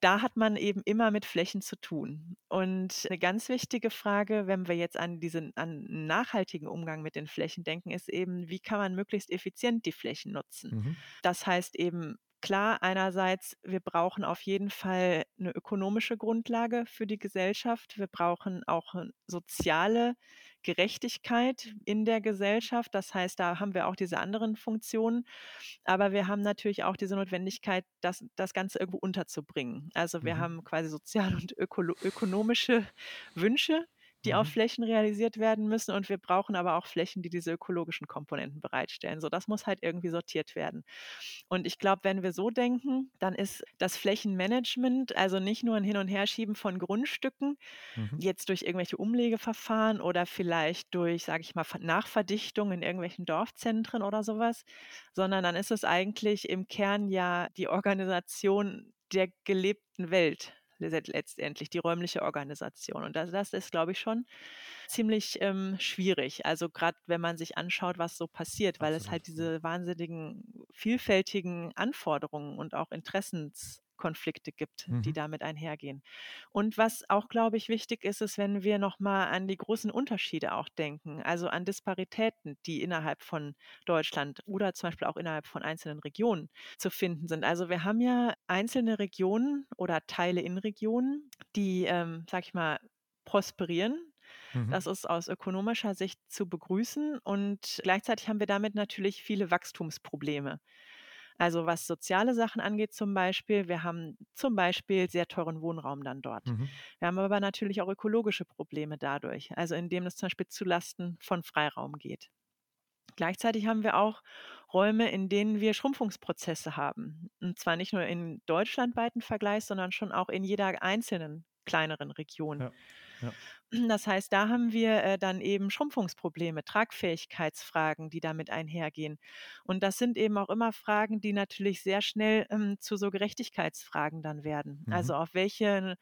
da hat man eben immer mit Flächen zu tun. Und eine ganz wichtige Frage, wenn wir jetzt an diesen an nachhaltigen Umgang mit den Flächen denken, ist eben, wie kann man möglichst effizient die Flächen nutzen? Mhm. Das heißt eben Klar, einerseits, wir brauchen auf jeden Fall eine ökonomische Grundlage für die Gesellschaft. Wir brauchen auch soziale Gerechtigkeit in der Gesellschaft. Das heißt, da haben wir auch diese anderen Funktionen. Aber wir haben natürlich auch diese Notwendigkeit, das, das Ganze irgendwo unterzubringen. Also wir mhm. haben quasi soziale und ökonomische Wünsche, die mhm. auf Flächen realisiert werden müssen. Und wir brauchen aber auch Flächen, die diese ökologischen Komponenten bereitstellen. So, das muss halt irgendwie sortiert werden. Und ich glaube, wenn wir so denken, dann ist das Flächenmanagement, also nicht nur ein Hin- und Herschieben von Grundstücken, mhm. jetzt durch irgendwelche Umlegeverfahren oder vielleicht durch, sage ich mal, Nachverdichtung in irgendwelchen Dorfzentren oder sowas, sondern dann ist es eigentlich im Kern ja die Organisation der gelebten Welt letztendlich die räumliche Organisation. Und das, das ist, glaube ich, schon ziemlich ähm, schwierig. Also gerade wenn man sich anschaut, was so passiert, weil Absolut. es halt diese wahnsinnigen, vielfältigen Anforderungen und auch Interessens Konflikte gibt, mhm. die damit einhergehen. Und was auch, glaube ich, wichtig ist, ist, wenn wir nochmal an die großen Unterschiede auch denken, also an Disparitäten, die innerhalb von Deutschland oder zum Beispiel auch innerhalb von einzelnen Regionen zu finden sind. Also wir haben ja einzelne Regionen oder Teile in Regionen, die, ähm, sag ich mal, prosperieren, mhm. das ist aus ökonomischer Sicht zu begrüßen und gleichzeitig haben wir damit natürlich viele Wachstumsprobleme. Also was soziale Sachen angeht zum Beispiel, wir haben zum Beispiel sehr teuren Wohnraum dann dort. Mhm. Wir haben aber natürlich auch ökologische Probleme dadurch, also indem es zum Beispiel zu Lasten von Freiraum geht. Gleichzeitig haben wir auch Räume, in denen wir Schrumpfungsprozesse haben. Und zwar nicht nur in deutschlandweiten Vergleich, sondern schon auch in jeder einzelnen kleineren Region. Ja. Ja. Das heißt, da haben wir äh, dann eben Schrumpfungsprobleme, Tragfähigkeitsfragen, die damit einhergehen. Und das sind eben auch immer Fragen, die natürlich sehr schnell ähm, zu so Gerechtigkeitsfragen dann werden. Mhm. Also auf welche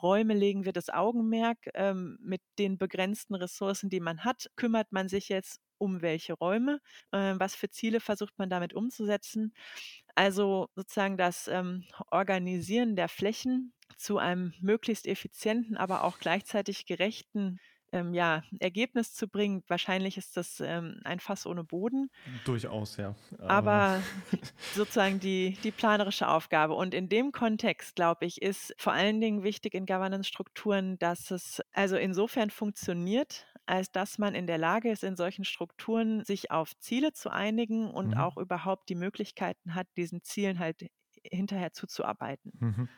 Räume legen wir das Augenmerk? Ähm, mit den begrenzten Ressourcen, die man hat, kümmert man sich jetzt um welche Räume? Äh, was für Ziele versucht man damit umzusetzen? Also sozusagen das ähm, Organisieren der Flächen zu einem möglichst effizienten, aber auch gleichzeitig gerechten ähm, ja, Ergebnis zu bringen. Wahrscheinlich ist das ähm, ein Fass ohne Boden. Durchaus, ja. Aber, aber sozusagen die, die planerische Aufgabe. Und in dem Kontext, glaube ich, ist vor allen Dingen wichtig in Governance-Strukturen, dass es also insofern funktioniert, als dass man in der Lage ist, in solchen Strukturen sich auf Ziele zu einigen und mhm. auch überhaupt die Möglichkeiten hat, diesen Zielen halt hinterher zuzuarbeiten. Mhm.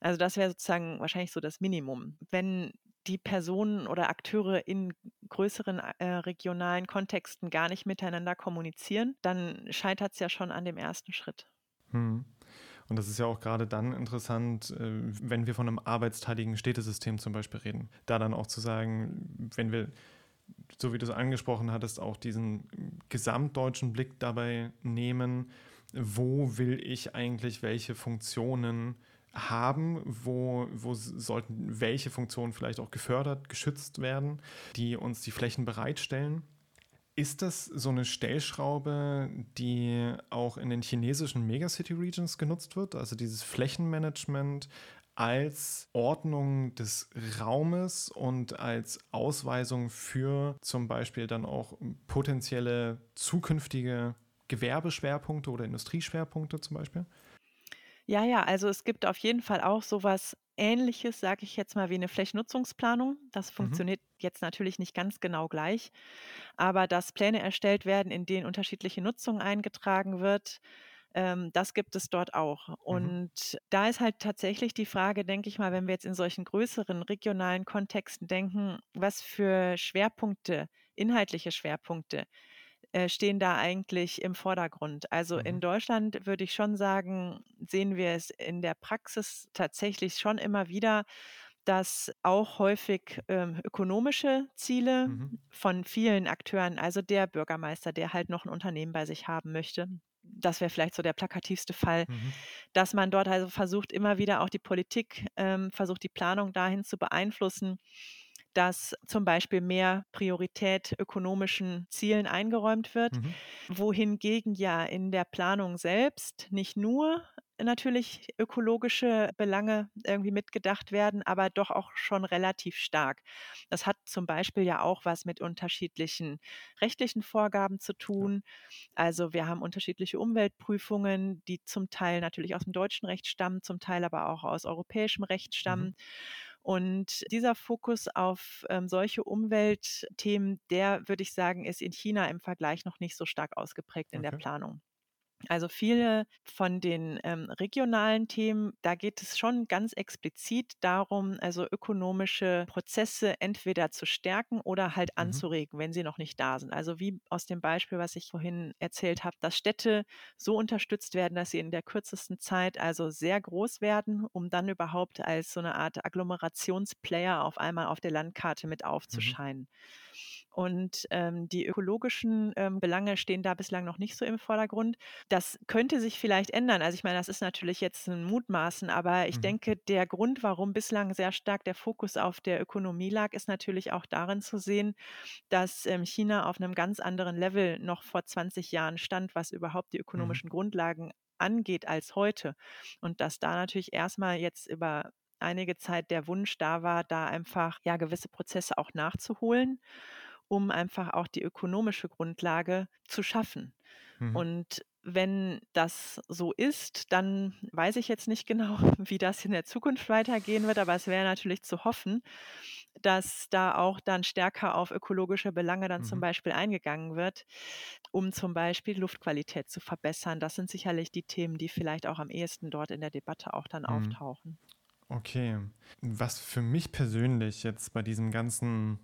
Also das wäre sozusagen wahrscheinlich so das Minimum. Wenn die Personen oder Akteure in größeren äh, regionalen Kontexten gar nicht miteinander kommunizieren, dann scheitert es ja schon an dem ersten Schritt. Hm. Und das ist ja auch gerade dann interessant, äh, wenn wir von einem arbeitsteiligen Städtesystem zum Beispiel reden. Da dann auch zu sagen, wenn wir, so wie du es angesprochen hattest, auch diesen gesamtdeutschen Blick dabei nehmen, wo will ich eigentlich welche Funktionen haben, wo, wo sollten welche Funktionen vielleicht auch gefördert, geschützt werden, die uns die Flächen bereitstellen. Ist das so eine Stellschraube, die auch in den chinesischen Megacity Regions genutzt wird? Also dieses Flächenmanagement als Ordnung des Raumes und als Ausweisung für zum Beispiel dann auch potenzielle zukünftige Gewerbeschwerpunkte oder Industrieschwerpunkte zum Beispiel? Ja, ja, also es gibt auf jeden Fall auch sowas Ähnliches, sage ich jetzt mal, wie eine Flächennutzungsplanung. Das Mhm. funktioniert jetzt natürlich nicht ganz genau gleich, aber dass Pläne erstellt werden, in denen unterschiedliche Nutzung eingetragen wird, ähm, das gibt es dort auch. Mhm. Und da ist halt tatsächlich die Frage, denke ich mal, wenn wir jetzt in solchen größeren regionalen Kontexten denken, was für Schwerpunkte, inhaltliche Schwerpunkte äh, stehen da eigentlich im Vordergrund? Also mhm. in Deutschland würde ich schon sagen, sehen wir es in der Praxis tatsächlich schon immer wieder, dass auch häufig ähm, ökonomische Ziele mhm. von vielen Akteuren, also der Bürgermeister, der halt noch ein Unternehmen bei sich haben möchte, das wäre vielleicht so der plakativste Fall, mhm. dass man dort also versucht, immer wieder auch die Politik, ähm, versucht, die Planung dahin zu beeinflussen, dass zum Beispiel mehr Priorität ökonomischen Zielen eingeräumt wird, mhm. wohingegen ja in der Planung selbst nicht nur natürlich ökologische Belange irgendwie mitgedacht werden, aber doch auch schon relativ stark. Das hat zum Beispiel ja auch was mit unterschiedlichen rechtlichen Vorgaben zu tun. Also wir haben unterschiedliche Umweltprüfungen, die zum Teil natürlich aus dem deutschen Recht stammen, zum Teil aber auch aus europäischem Recht stammen. Mhm. Und dieser Fokus auf ähm, solche Umweltthemen, der würde ich sagen, ist in China im Vergleich noch nicht so stark ausgeprägt in okay. der Planung. Also viele von den ähm, regionalen Themen, da geht es schon ganz explizit darum, also ökonomische Prozesse entweder zu stärken oder halt mhm. anzuregen, wenn sie noch nicht da sind. Also wie aus dem Beispiel, was ich vorhin erzählt habe, dass Städte so unterstützt werden, dass sie in der kürzesten Zeit also sehr groß werden, um dann überhaupt als so eine Art Agglomerationsplayer auf einmal auf der Landkarte mit mhm. aufzuscheinen. Mhm. Und ähm, die ökologischen ähm, Belange stehen da bislang noch nicht so im Vordergrund. Das könnte sich vielleicht ändern. Also ich meine, das ist natürlich jetzt ein Mutmaßen, aber ich mhm. denke, der Grund, warum bislang sehr stark der Fokus auf der Ökonomie lag, ist natürlich auch darin zu sehen, dass ähm, China auf einem ganz anderen Level noch vor 20 Jahren stand, was überhaupt die mhm. ökonomischen mhm. Grundlagen angeht als heute. Und dass da natürlich erstmal jetzt über einige Zeit der Wunsch da war, da einfach ja gewisse Prozesse auch nachzuholen um einfach auch die ökonomische Grundlage zu schaffen. Mhm. Und wenn das so ist, dann weiß ich jetzt nicht genau, wie das in der Zukunft weitergehen wird, aber es wäre natürlich zu hoffen, dass da auch dann stärker auf ökologische Belange dann mhm. zum Beispiel eingegangen wird, um zum Beispiel Luftqualität zu verbessern. Das sind sicherlich die Themen, die vielleicht auch am ehesten dort in der Debatte auch dann mhm. auftauchen. Okay. Was für mich persönlich jetzt bei diesem ganzen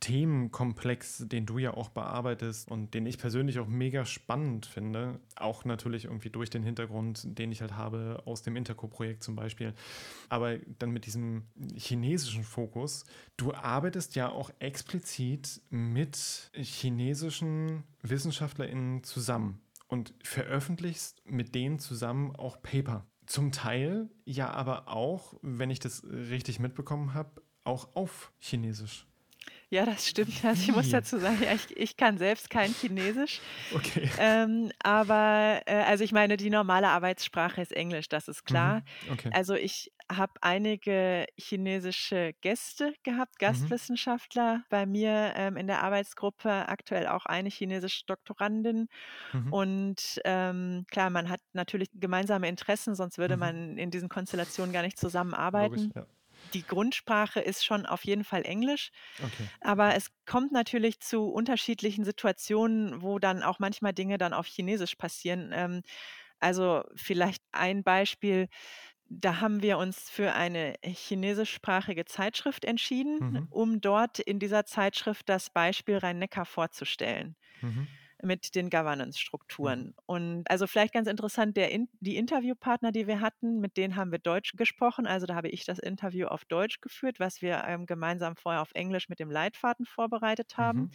Themenkomplex, den du ja auch bearbeitest und den ich persönlich auch mega spannend finde, auch natürlich irgendwie durch den Hintergrund, den ich halt habe aus dem Interco-Projekt zum Beispiel, aber dann mit diesem chinesischen Fokus. Du arbeitest ja auch explizit mit chinesischen WissenschaftlerInnen zusammen und veröffentlichst mit denen zusammen auch Paper. Zum Teil ja aber auch, wenn ich das richtig mitbekommen habe, auch auf Chinesisch. Ja, das stimmt. Also ich muss dazu sagen, ja, ich, ich kann selbst kein Chinesisch. Okay. Ähm, aber äh, also ich meine, die normale Arbeitssprache ist Englisch, das ist klar. Mhm. Okay. Also ich habe einige chinesische Gäste gehabt, mhm. Gastwissenschaftler mhm. bei mir ähm, in der Arbeitsgruppe, aktuell auch eine chinesische Doktorandin. Mhm. Und ähm, klar, man hat natürlich gemeinsame Interessen, sonst würde mhm. man in diesen Konstellationen gar nicht zusammenarbeiten. Logisch, ja die Grundsprache ist schon auf jeden Fall Englisch. Okay. Aber es kommt natürlich zu unterschiedlichen Situationen, wo dann auch manchmal Dinge dann auf Chinesisch passieren. Ähm, also vielleicht ein Beispiel. Da haben wir uns für eine chinesischsprachige Zeitschrift entschieden, mhm. um dort in dieser Zeitschrift das Beispiel Rhein-Neckar vorzustellen. Mhm mit den Governance-Strukturen. Mhm. Und also vielleicht ganz interessant, der die Interviewpartner, die wir hatten, mit denen haben wir Deutsch gesprochen. Also da habe ich das Interview auf Deutsch geführt, was wir ähm, gemeinsam vorher auf Englisch mit dem Leitfaden vorbereitet haben. Mhm.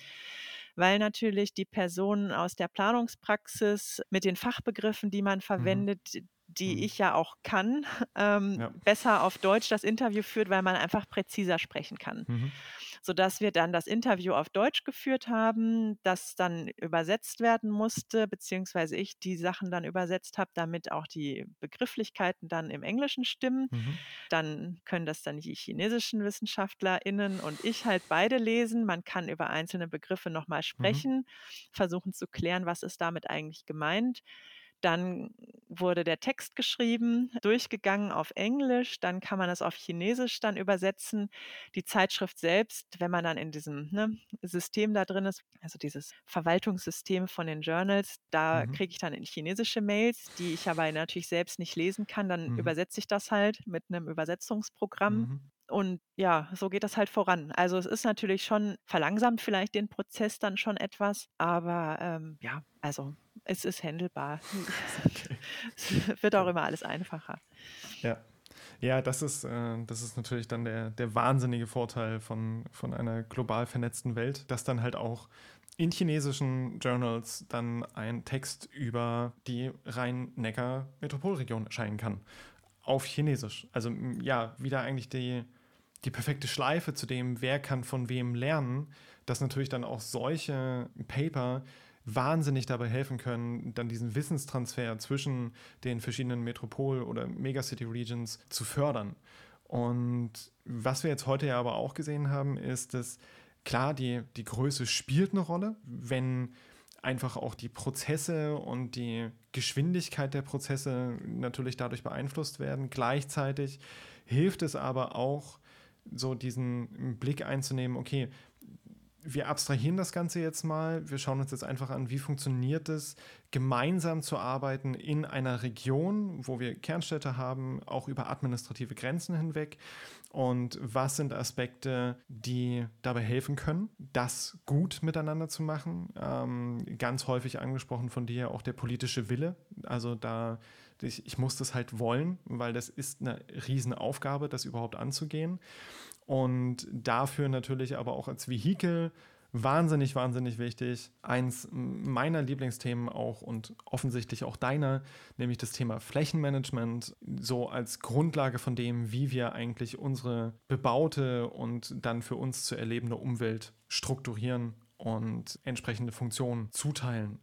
Weil natürlich die Personen aus der Planungspraxis mit den Fachbegriffen, die man mhm. verwendet, mhm die mhm. ich ja auch kann, ähm, ja. besser auf Deutsch das Interview führt, weil man einfach präziser sprechen kann. Mhm. Sodass wir dann das Interview auf Deutsch geführt haben, das dann übersetzt werden musste, beziehungsweise ich die Sachen dann übersetzt habe, damit auch die Begrifflichkeiten dann im Englischen stimmen. Mhm. Dann können das dann die chinesischen WissenschaftlerInnen und ich halt beide lesen. Man kann über einzelne Begriffe nochmal mhm. sprechen, mhm. versuchen zu klären, was ist damit eigentlich gemeint. Dann wurde der Text geschrieben, durchgegangen auf Englisch, dann kann man es auf Chinesisch dann übersetzen. Die Zeitschrift selbst, wenn man dann in diesem ne, System da drin ist, also dieses Verwaltungssystem von den Journals, da mhm. kriege ich dann in chinesische Mails, die ich aber natürlich selbst nicht lesen kann. Dann mhm. übersetze ich das halt mit einem Übersetzungsprogramm. Mhm. Und ja, so geht das halt voran. Also es ist natürlich schon verlangsamt vielleicht den Prozess dann schon etwas, aber ähm, ja, also es ist handelbar. Okay. es wird auch immer alles einfacher. Ja. Ja, das ist, äh, das ist natürlich dann der, der wahnsinnige Vorteil von, von einer global vernetzten Welt, dass dann halt auch in chinesischen Journals dann ein Text über die Rhein-Neckar-Metropolregion erscheinen kann. Auf Chinesisch. Also ja, wieder eigentlich die, die perfekte Schleife zu dem, wer kann von wem lernen, dass natürlich dann auch solche Paper wahnsinnig dabei helfen können, dann diesen Wissenstransfer zwischen den verschiedenen Metropol- oder Megacity-Regions zu fördern. Und was wir jetzt heute ja aber auch gesehen haben, ist, dass klar, die, die Größe spielt eine Rolle, wenn einfach auch die Prozesse und die Geschwindigkeit der Prozesse natürlich dadurch beeinflusst werden. Gleichzeitig hilft es aber auch, so diesen Blick einzunehmen, okay, wir abstrahieren das Ganze jetzt mal. Wir schauen uns jetzt einfach an, wie funktioniert es, gemeinsam zu arbeiten in einer Region, wo wir Kernstädte haben, auch über administrative Grenzen hinweg. Und was sind Aspekte, die dabei helfen können, das gut miteinander zu machen? Ähm, ganz häufig angesprochen von dir auch der politische Wille. Also da, ich, ich muss das halt wollen, weil das ist eine Riesenaufgabe, das überhaupt anzugehen und dafür natürlich aber auch als Vehikel wahnsinnig, wahnsinnig wichtig. Eins meiner Lieblingsthemen auch und offensichtlich auch deiner, nämlich das Thema Flächenmanagement, so als Grundlage von dem, wie wir eigentlich unsere bebaute und dann für uns zu erlebende Umwelt strukturieren und entsprechende Funktionen zuteilen.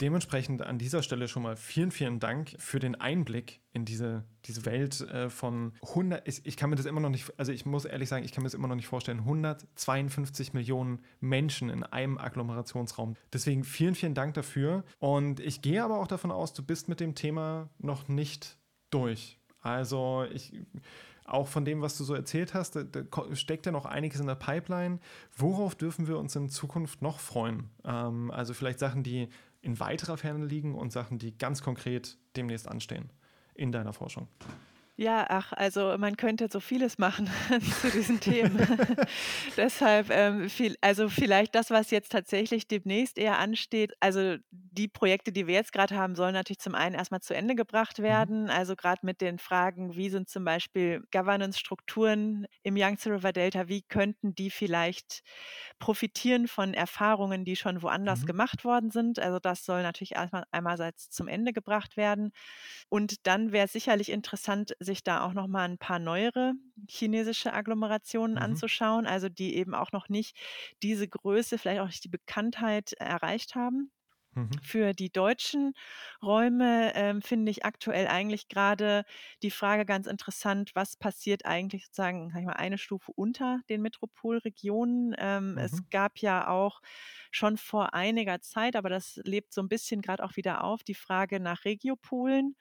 Dementsprechend an dieser Stelle schon mal vielen, vielen Dank für den Einblick in diese, diese Welt äh, von 100, ich, ich, kann mir das immer noch nicht, also ich muss ehrlich sagen, ich kann mir das immer noch nicht vorstellen, 152 Millionen Menschen in einem Agglomerationsraum. Deswegen vielen, vielen Dank dafür. Und ich gehe aber auch davon aus, du bist mit dem Thema noch nicht durch. Also ich auch von dem, was du so erzählt hast, da, steckt ja noch einiges in der Pipeline. Worauf dürfen wir uns in Zukunft noch freuen? Ähm, also vielleicht Sachen, die in weiterer Ferne liegen und Sachen, die ganz konkret demnächst anstehen in deiner Forschung? Ja, ach, also man könnte so vieles machen zu diesen Themen. Deshalb, ähm, viel, also vielleicht das, was jetzt tatsächlich demnächst eher ansteht, also die Projekte, die wir jetzt gerade haben, sollen natürlich zum einen erstmal zu Ende gebracht mhm. werden. Also gerade mit den Fragen, wie sind zum Beispiel Governance-Strukturen im Yangtze River Delta, wie könnten die vielleicht profitieren von Erfahrungen, die schon woanders mhm. gemacht worden sind. Also das soll natürlich erstmal einerseits zum Ende gebracht werden. Und dann wäre es sicherlich interessant, sich da auch noch mal ein paar neuere chinesische Agglomerationen mhm. anzuschauen, also die eben auch noch nicht diese Größe, vielleicht auch nicht die Bekanntheit erreicht haben. Mhm. Für die deutschen Räume ähm, finde ich aktuell eigentlich gerade die Frage ganz interessant, was passiert eigentlich sozusagen, sag ich mal, eine Stufe unter den Metropolregionen. Ähm, mhm. Es gab ja auch schon vor einiger Zeit, aber das lebt so ein bisschen gerade auch wieder auf, die Frage nach Regiopolen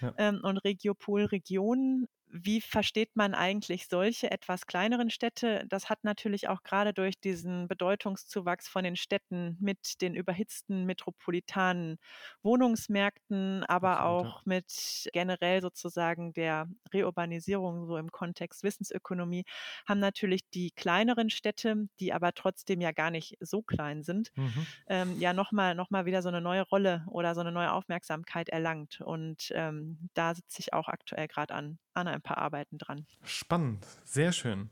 ja. ähm, und Regiopolregionen wie versteht man eigentlich solche etwas kleineren Städte? Das hat natürlich auch gerade durch diesen Bedeutungszuwachs von den Städten mit den überhitzten metropolitanen Wohnungsmärkten, aber auch mit generell sozusagen der Reurbanisierung so im Kontext Wissensökonomie, haben natürlich die kleineren Städte, die aber trotzdem ja gar nicht so klein sind, mhm. ähm, ja nochmal noch mal wieder so eine neue Rolle oder so eine neue Aufmerksamkeit erlangt. Und ähm, da sitze ich auch aktuell gerade an, an ein paar Arbeiten dran. Spannend, sehr schön.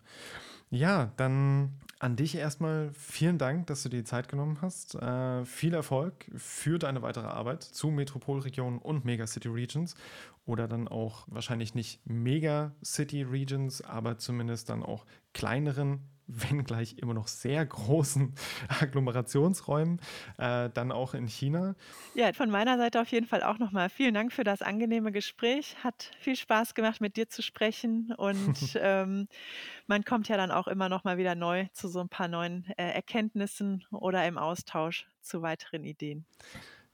Ja, dann an dich erstmal vielen Dank, dass du dir die Zeit genommen hast. Äh, viel Erfolg für deine weitere Arbeit zu Metropolregionen und Megacity Regions oder dann auch wahrscheinlich nicht Megacity Regions, aber zumindest dann auch kleineren wenngleich immer noch sehr großen Agglomerationsräumen, äh, dann auch in China. Ja, von meiner Seite auf jeden Fall auch nochmal vielen Dank für das angenehme Gespräch. Hat viel Spaß gemacht, mit dir zu sprechen und ähm, man kommt ja dann auch immer noch mal wieder neu zu so ein paar neuen äh, Erkenntnissen oder im Austausch zu weiteren Ideen.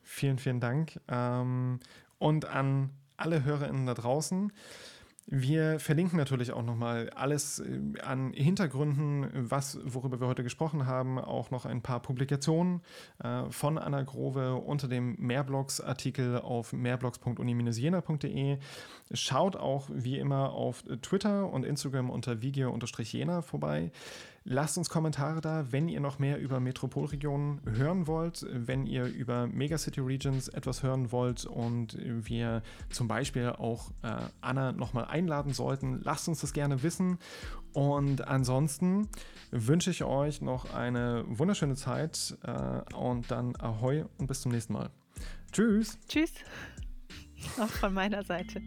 Vielen, vielen Dank. Ähm, und an alle HörerInnen da draußen. Wir verlinken natürlich auch nochmal alles äh, an Hintergründen, was, worüber wir heute gesprochen haben, auch noch ein paar Publikationen äh, von Anna Grove unter dem Mehrblogs-Artikel auf mehrblogs.uni-jena.de. Schaut auch wie immer auf Twitter und Instagram unter video-jena vorbei. Lasst uns Kommentare da, wenn ihr noch mehr über Metropolregionen hören wollt, wenn ihr über Megacity Regions etwas hören wollt und wir zum Beispiel auch äh, Anna nochmal einladen sollten. Lasst uns das gerne wissen. Und ansonsten wünsche ich euch noch eine wunderschöne Zeit äh, und dann Ahoi und bis zum nächsten Mal. Tschüss. Tschüss. Auch von meiner Seite.